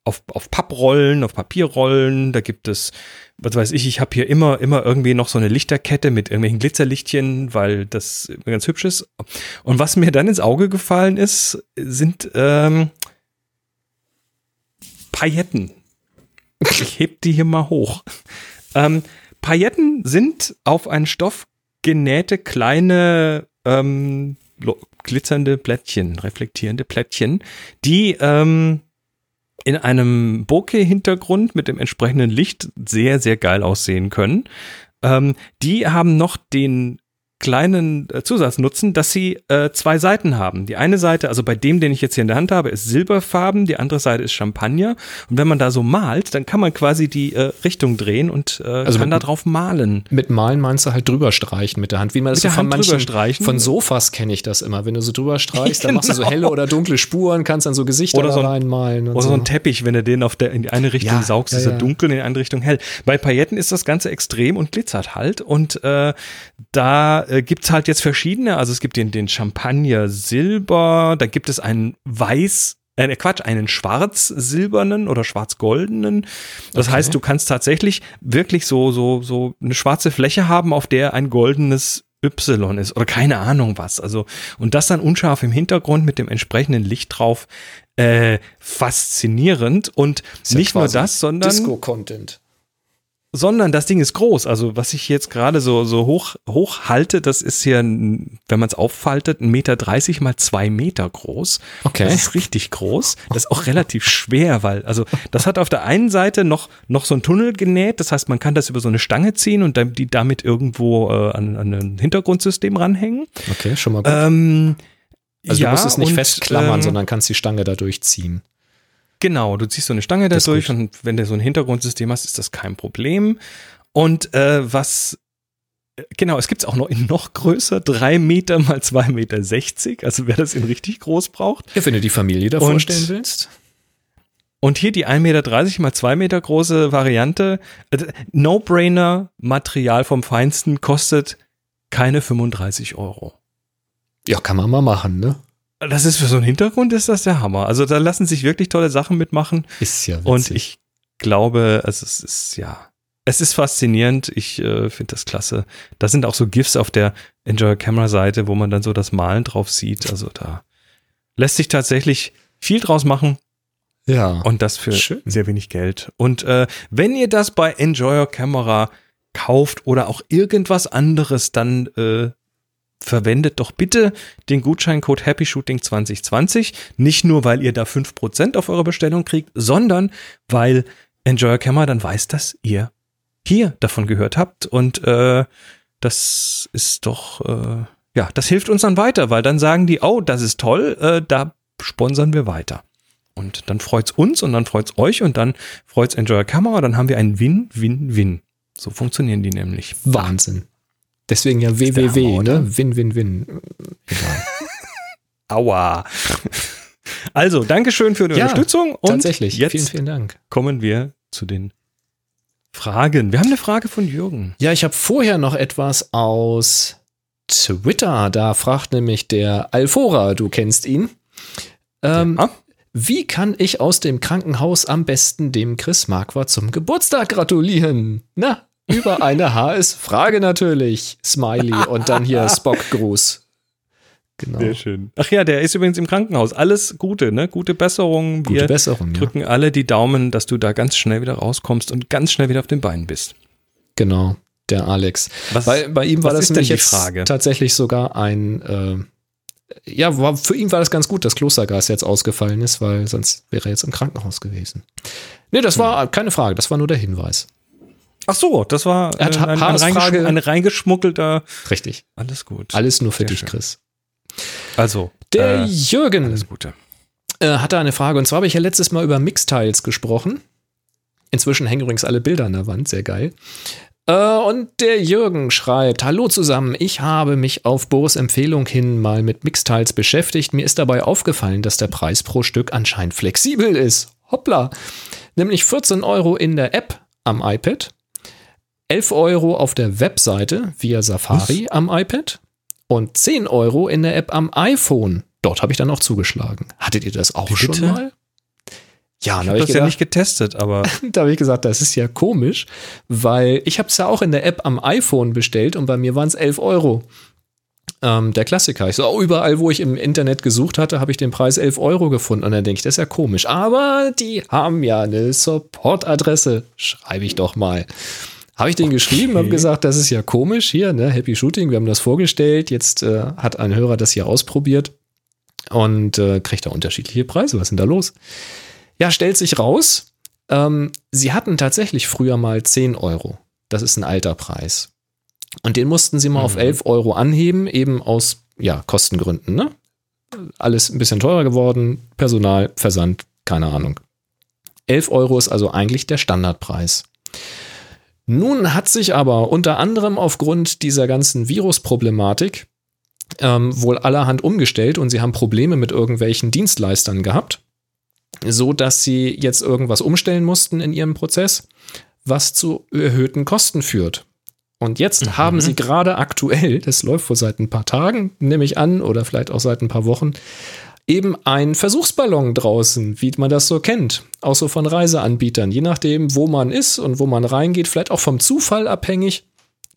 auf, auf Papprollen, auf Papierrollen, da gibt es, was weiß ich, ich habe hier immer, immer irgendwie noch so eine Lichterkette mit irgendwelchen Glitzerlichtchen, weil das ganz hübsch ist. Und was mir dann ins Auge gefallen ist, sind ähm, Pailletten. Ich heb die hier mal hoch. Ähm, Pailletten sind auf einen Stoff genähte kleine ähm, glitzernde Plättchen, reflektierende Plättchen, die ähm, in einem Bokeh-Hintergrund mit dem entsprechenden Licht sehr, sehr geil aussehen können. Ähm, die haben noch den kleinen äh, Zusatznutzen, dass sie äh, zwei Seiten haben. Die eine Seite, also bei dem, den ich jetzt hier in der Hand habe, ist silberfarben, die andere Seite ist Champagner. Und wenn man da so malt, dann kann man quasi die äh, Richtung drehen und äh, Also kann mit- da drauf malen. Mit Malen meinst du halt drüber streichen mit der Hand. Wie man das so von Hand manchen, von Sofas kenne ich das immer. Wenn du so drüber streichst, dann machst du so Genau. helle oder dunkle Spuren, kannst dann so Gesichter Oder so ein- reinmalen. Oder so. so ein Teppich, wenn du den auf der, in die eine Richtung Ja, saugst, ja, ist er ja. dunkel, in die andere Richtung hell. Bei Pailletten ist das Ganze extrem und glitzert halt. Und äh, da äh, gibt's halt jetzt verschiedene, also es gibt den, den Champagner Silber, da gibt es einen Weiß, äh, Quatsch, einen schwarz-silbernen oder schwarz-goldenen. Das Okay. heißt, du kannst tatsächlich wirklich so, so, so eine schwarze Fläche haben, auf der ein goldenes Y ist oder keine Ahnung was. Also, und das dann unscharf im Hintergrund mit dem entsprechenden Licht drauf. Äh, faszinierend und nicht nur das, sondern Disco-Content. Sondern das Ding ist groß. Also was ich jetzt gerade so, so hoch, hoch halte, das ist hier, wenn man es auffaltet, ein Meter dreißig mal zwei Meter groß. Okay. Das ist richtig groß. Das ist auch relativ schwer, weil, also das hat auf der einen Seite noch, noch so ein Tunnel genäht. Das heißt, man kann das über so eine Stange ziehen und dann die damit irgendwo äh, an, an ein Hintergrundsystem ranhängen. Okay, schon mal gut. Ähm, also ja, du musst es nicht und, festklammern, ähm, sondern kannst die Stange da durchziehen. Genau, du ziehst so eine Stange da durch und wenn du so ein Hintergrundsystem hast, ist das kein Problem. Und äh, was Genau, es gibt es auch noch in noch größer, drei Meter mal zwei Meter, sechzig. also wer das in richtig groß braucht. Ja, wenn du die Familie da vorstellen willst. Und hier die 1,30 Meter mal zwei Meter große Variante, äh, No-Brainer, Material vom Feinsten, kostet keine 35 Euro. Ja, kann man mal machen, ne? Das ist für so einen Hintergrund ist das der Hammer. Also da lassen sich wirklich tolle Sachen mitmachen. Ist ja witzig. Und ich glaube, also es ist ja, es ist faszinierend. Ich äh, finde das klasse. Da sind auch so GIFs auf der Enjoy Camera Seite, wo man dann so das Malen drauf sieht. Also da lässt sich tatsächlich viel draus machen ja. und das für Schön. sehr wenig Geld. Und äh, wenn ihr das bei Enjoy Your Camera kauft oder auch irgendwas anderes, dann äh, verwendet doch bitte den Gutscheincode Happy Shooting 2020. Nicht nur, weil ihr da 5% auf eure Bestellung kriegt, sondern weil Enjoy Your Camera dann weiß, dass ihr hier davon gehört habt. Und äh, das ist doch, äh, ja, das hilft uns dann weiter, weil dann sagen die, oh, das ist toll, äh, da sponsern wir weiter. Und dann freut's uns und dann freut's euch und dann freut's Enjoy Your Camera, dann haben wir einen Win-Win-Win. So funktionieren die nämlich. Wahnsinn. Deswegen ja WWW, Hammer, ne? Win, win, win. Egal. Aua. Also, Dankeschön für die Ja, Unterstützung und Tatsächlich. jetzt Vielen, vielen Dank. kommen wir zu den Fragen. Wir haben eine Frage von Jürgen. Ja, ich habe vorher noch etwas aus Twitter. Da fragt nämlich der Alfora, du kennst ihn. Ähm, Ja. Wie kann ich aus dem Krankenhaus am besten dem Chris Marquardt zum Geburtstag gratulieren? Na, über eine HS-Frage natürlich. Smiley und dann hier Spock-Gruß. Genau. Sehr schön. Ach ja, der ist übrigens im Krankenhaus. Alles Gute, ne? Gute Besserung. Gute Wir Besserung, ja. drücken alle die Daumen, dass du da ganz schnell wieder rauskommst und ganz schnell wieder auf den Beinen bist. Genau, der Alex. Was, Bei, bei ihm war das nämlich jetzt Frage? tatsächlich sogar ein, äh, ja, war, für ihn war das ganz gut, dass Klostergas jetzt ausgefallen ist, weil sonst wäre er jetzt im Krankenhaus gewesen. Nee, das Hm. war keine Frage, das war nur der Hinweis. Ach so, das war äh, ein, ein, reingeschm ein reingeschmuggelter. Richtig. Alles gut. Alles nur für Sehr dich, schön. Chris. Also, Der äh, Jürgen alles Gute. äh, hatte eine Frage, und zwar habe ich ja letztes Mal über Mixtiles gesprochen. Inzwischen hängen übrigens alle Bilder an der Wand, sehr geil. Äh, und der Jürgen schreibt: Hallo zusammen, ich habe mich auf Boris Empfehlung hin mal mit Mixtiles beschäftigt. Mir ist dabei aufgefallen, dass der Preis pro Stück anscheinend flexibel ist. Hoppla! Nämlich 14 Euro in der App am iPad, 11 Euro auf der Webseite via Safari am iPad und 10 Euro in der App am iPhone. Dort habe ich dann auch zugeschlagen. Hattet ihr das auch Wie schon bitte? mal? Ja, Ich da habe habe ich, das ja gedacht- nicht getestet, aber da hab ich gesagt, das ist ja komisch, weil ich habe es ja auch in der App am iPhone bestellt und bei mir waren es 11 Euro. Ähm, der Klassiker. Ich so, oh, überall, wo ich im Internet gesucht hatte, habe ich den Preis 11 Euro gefunden. Und dann denke ich, das ist ja komisch. Aber die haben ja eine Support-Adresse. Schreibe ich doch mal. Habe ich den geschrieben, habe gesagt, das ist ja komisch hier, ne? Happy Shooting, wir haben das vorgestellt. Jetzt äh, hat ein Hörer das hier ausprobiert und äh, kriegt da unterschiedliche Preise. Was ist denn da los? Ja, stellt sich raus, ähm, sie hatten tatsächlich früher mal 10 Euro. Das ist ein alter Preis. Und den mussten sie mal auf 11 Euro anheben, eben aus ja, Kostengründen. Ne? Alles ein bisschen teurer geworden, Personal, Versand, keine Ahnung. 11 Euro ist also eigentlich der Standardpreis. Nun hat sich aber unter anderem aufgrund dieser ganzen Virusproblematik ähm, wohl allerhand umgestellt und sie haben Probleme mit irgendwelchen Dienstleistern gehabt, so dass sie jetzt irgendwas umstellen mussten in ihrem Prozess, was zu erhöhten Kosten führt. Und jetzt haben sie gerade aktuell, das läuft wohl seit ein paar Tagen, nehme ich an, oder vielleicht auch seit ein paar Wochen, eben einen Versuchsballon draußen, wie man das so kennt, auch so von Reiseanbietern. Je nachdem, wo man ist und wo man reingeht, vielleicht auch vom Zufall abhängig,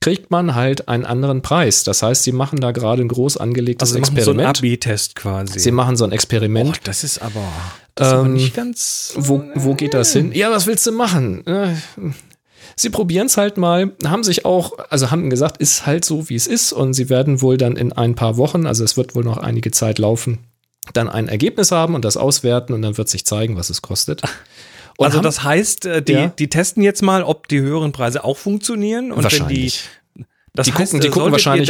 kriegt man halt einen anderen Preis. Das heißt, sie machen da gerade ein groß angelegtes also sie machen so ein Experiment. AB-Test quasi. sie machen so ein Experiment. Och, das ist aber, das ist aber Ähm, nicht ganz. Wo, wo geht das hin? Ja, was willst du machen? Äh, Sie probieren es halt mal, haben sich auch, also haben gesagt, ist halt so, wie es ist und sie werden wohl dann in ein paar Wochen, also es wird wohl noch einige Zeit laufen, dann ein Ergebnis haben und das auswerten und dann wird sich zeigen, was es kostet. Und Also haben- das heißt, äh, die, Ja. die testen jetzt mal, ob die höheren Preise auch funktionieren. Und wahrscheinlich. wenn die, das die heißt, gucken, die gucken wahrscheinlich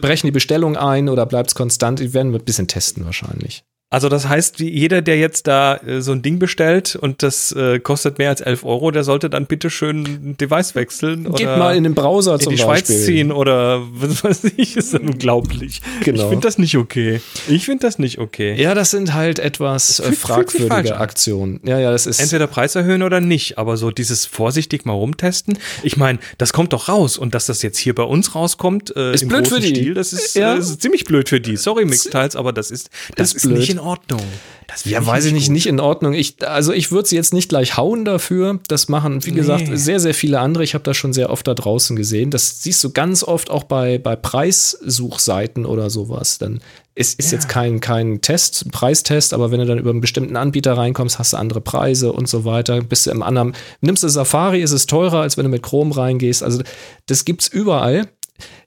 brechen die Bestellung ein oder bleibt es konstant, die werden ein bisschen testen wahrscheinlich. Also das heißt, jeder, der jetzt da äh, so ein Ding bestellt und das äh, kostet mehr als 11 Euro, der sollte dann bitte schön ein Device wechseln Geht oder mal in den Browser in zum die Beispiel. Schweiz ziehen oder was weiß ich, ist dann unglaublich. Genau. Ich finde das nicht okay. Ich finde das nicht okay. Ja, das sind halt etwas äh, fragwürdige. Aktionen. Ja, ja, das ist. Entweder Preis erhöhen oder nicht, aber so dieses vorsichtig mal rumtesten. Ich meine, das kommt doch raus und dass das jetzt hier bei uns rauskommt äh, Ist im blöd großen für die. Stil, das ist, Ja. äh, ist ziemlich blöd für die. Sorry, Mixtiles, aber das ist das Ist ist, nicht in Ordnung. Das Ja, weiß ich nicht, gut. nicht in Ordnung. Ich, also ich würde sie jetzt nicht gleich hauen dafür. Das machen, wie gesagt, Nee. sehr, sehr viele andere. Ich habe das schon sehr oft da draußen gesehen. Das siehst du ganz oft auch bei, bei Preissuchseiten oder sowas. Dann ist, ist jetzt kein, kein Test, ein Preistest, aber wenn du dann über einen bestimmten Anbieter reinkommst, hast du andere Preise und so weiter. Bist du im anderen, nimmst du Safari, ist es teurer, als wenn du mit Chrome reingehst. Also das gibt's überall.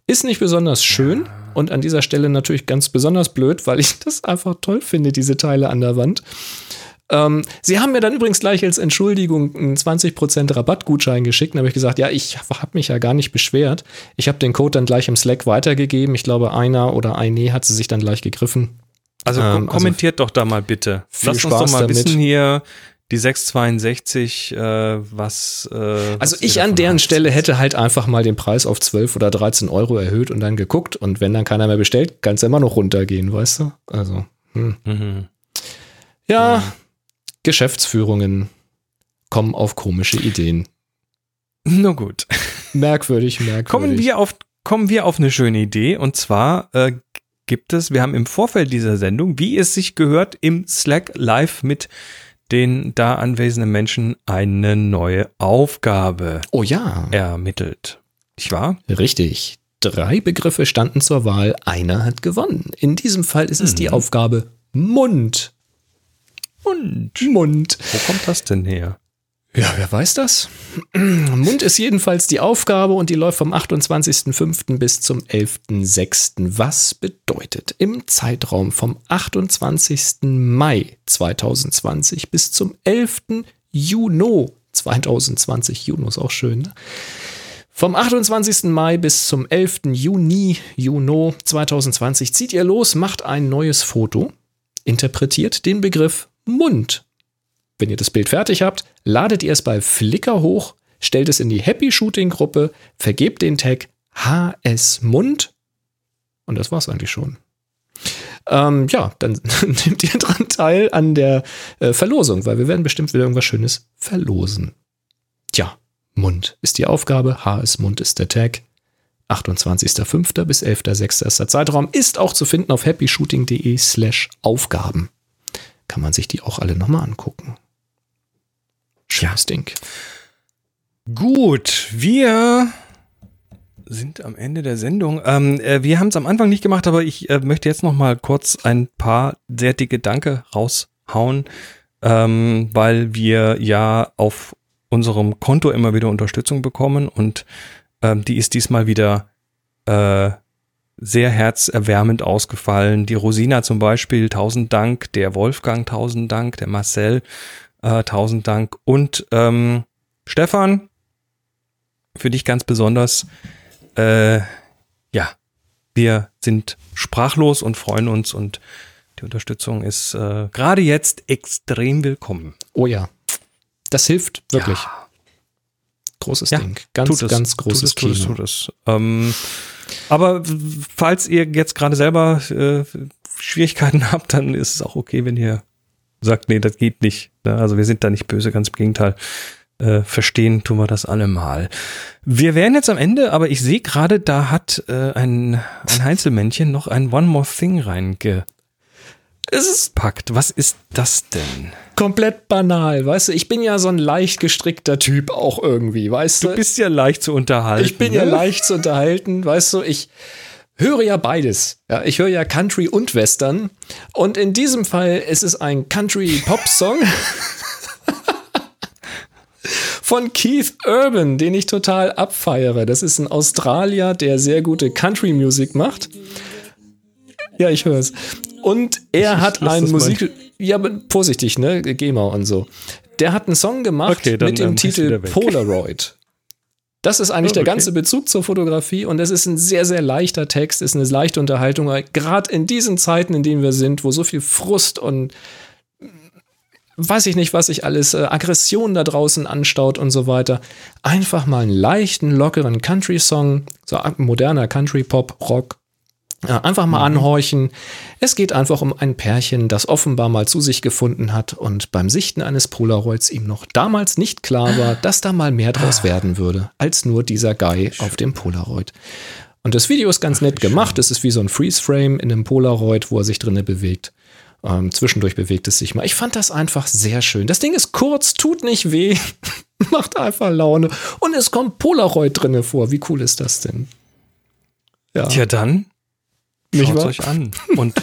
Ist nicht besonders schön und an dieser Stelle natürlich ganz besonders blöd, weil ich das einfach toll finde, diese Teile an der Wand. Ähm, sie haben mir dann übrigens gleich als Entschuldigung einen 20% Rabattgutschein geschickt. Dann habe ich gesagt, ja, ich habe mich ja gar nicht beschwert. Ich habe den Code dann gleich im Slack weitergegeben. Ich glaube, einer oder eine hat sie sich dann gleich gegriffen. Also Ähm, kom- kommentiert doch da mal bitte. viel Lasst uns Spaß doch mal damit. wissen hier, die 662, äh, was. Äh, Also was ich an deren haltet. Stelle hätte halt einfach mal den Preis auf 12 oder 13 Euro erhöht und dann geguckt. Und wenn dann keiner mehr bestellt, kann es immer noch runtergehen, weißt du? Also, hm. Mhm. ja, Geschäftsführungen kommen auf komische Ideen. Na gut. Merkwürdig, merkwürdig. Kommen wir auf, kommen wir auf eine schöne Idee und zwar äh, gibt es, wir haben im Vorfeld dieser Sendung, wie es sich gehört, im Slack live mit den da anwesenden Menschen eine neue Aufgabe Oh ja, ermittelt. Nicht wahr? richtig. Drei Begriffe standen zur Wahl, einer hat gewonnen. In diesem Fall ist es die Aufgabe Mund. Und Mund. wo kommt das denn her? Ja, wer weiß das? Mund ist jedenfalls die Aufgabe und die läuft vom 28.05. bis zum 11.06. Was bedeutet im Zeitraum vom 28. Mai 2020 bis zum 11. Juni 2020, Juni ist auch schön, ne? Vom 28. Mai bis zum 11. Juni, Juni 2020 zieht ihr los, macht ein neues Foto, interpretiert den Begriff Mund. Wenn ihr das Bild fertig habt, ladet ihr es bei Flickr hoch, stellt es in die Happy Shooting Gruppe, vergebt den Tag HS Mund und das war's eigentlich schon. Ähm, ja, dann nehmt ihr dran teil an der äh, Verlosung, weil wir werden bestimmt wieder irgendwas Schönes verlosen. Tja, Mund ist die Aufgabe, HS Mund ist der Tag. 28.05. bis 11.06. ist der Zeitraum, ist auch zu finden auf happyshooting.de slash Aufgaben. Kann man sich die auch alle nochmal angucken. Schönes Ding. Gut, wir sind am Ende der Sendung. Ähm, äh, wir haben es am Anfang nicht gemacht, aber ich äh, möchte jetzt noch mal kurz ein paar sehr dicke Danke raushauen, ähm, weil wir ja auf unserem Konto immer wieder Unterstützung bekommen und ähm, die ist diesmal wieder äh, sehr herzerwärmend ausgefallen. Die Rosina zum Beispiel, tausend Dank, der Wolfgang, tausend Dank, der Marcel, äh, tausend Dank und ähm, Stefan, für dich ganz besonders. Äh, ja, wir sind sprachlos und freuen uns und die Unterstützung ist äh, gerade jetzt extrem willkommen. Oh ja. Das hilft wirklich. Ja. Großes Ja, Ding. Ganz, tut es, ganz großes tut es, Kino. tut es, tut es. Ähm, aber falls ihr jetzt gerade selber äh, Schwierigkeiten habt, dann ist es auch okay, wenn ihr sagt, nee, das geht nicht. Ne? Also wir sind da nicht böse, ganz im Gegenteil. Äh, verstehen tun wir das alle mal. Wir wären jetzt am Ende, aber ich sehe gerade, da hat äh, ein, ein Heinzelmännchen noch ein One More Thing reingepackt. Es ist Was ist das denn? komplett banal, weißt du? Ich bin ja so ein leicht gestrickter Typ auch irgendwie, weißt du? Du bist ja leicht zu unterhalten. ich bin ja ne? leicht zu unterhalten, weißt du? Ich höre ja beides. Ja, ich höre ja Country und Western. Und in diesem Fall ist es ein Country-Pop-Song. Von Keith Urban, den ich total abfeiere. Das ist ein Australier, der sehr gute Country-Musik macht. Ja, ich höre es. Und er Ich- hat ein. Musik. Ja, vorsichtig, ne? GEMA und so. Der hat einen Song gemacht Okay, dann, mit dem ähm, Titel. Polaroid. Das ist eigentlich Oh, der okay. ganze Bezug zur Fotografie und es ist ein sehr, sehr leichter Text, ist eine leichte Unterhaltung, gerade in diesen Zeiten, in denen wir sind, wo so viel Frust und weiß ich nicht, was sich alles, äh, Aggression da draußen anstaut und so weiter. Einfach mal einen leichten, lockeren Country-Song, so moderner Country-Pop, Rock. Einfach mal anhorchen. Es geht einfach um ein Pärchen, das offenbar mal zu sich gefunden hat und beim Sichten eines Polaroids ihm noch damals nicht klar war, dass da mal mehr draus werden würde, als nur dieser Guy auf dem Polaroid. Und das Video ist ganz nett gemacht. Es ist wie so ein Freeze-Frame in einem Polaroid, wo er sich drinne bewegt. Ähm, zwischendurch bewegt es sich mal. Ich fand das einfach sehr schön. Das Ding ist kurz, tut nicht weh, macht einfach Laune. Und es kommt Polaroid drinne vor. Wie cool ist das denn? Ja, Tja, dann schaut wahr? euch an. Und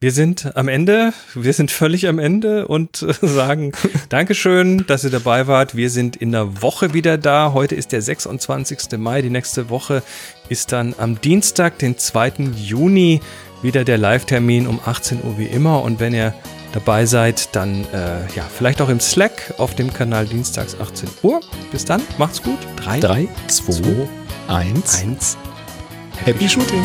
wir sind am Ende, wir sind völlig am Ende und sagen Dankeschön, dass ihr dabei wart. Wir sind in der Woche wieder da. Heute ist der 26. Mai. Die nächste Woche ist dann am Dienstag, den 2. Juni, wieder der Live-Termin um 18 Uhr wie immer. Und wenn ihr dabei seid, dann äh, ja, vielleicht auch im Slack auf dem Kanal Dienstags 18 Uhr. Bis dann, macht's gut. 3, 3, 2, 1. 1. Happy Shooting.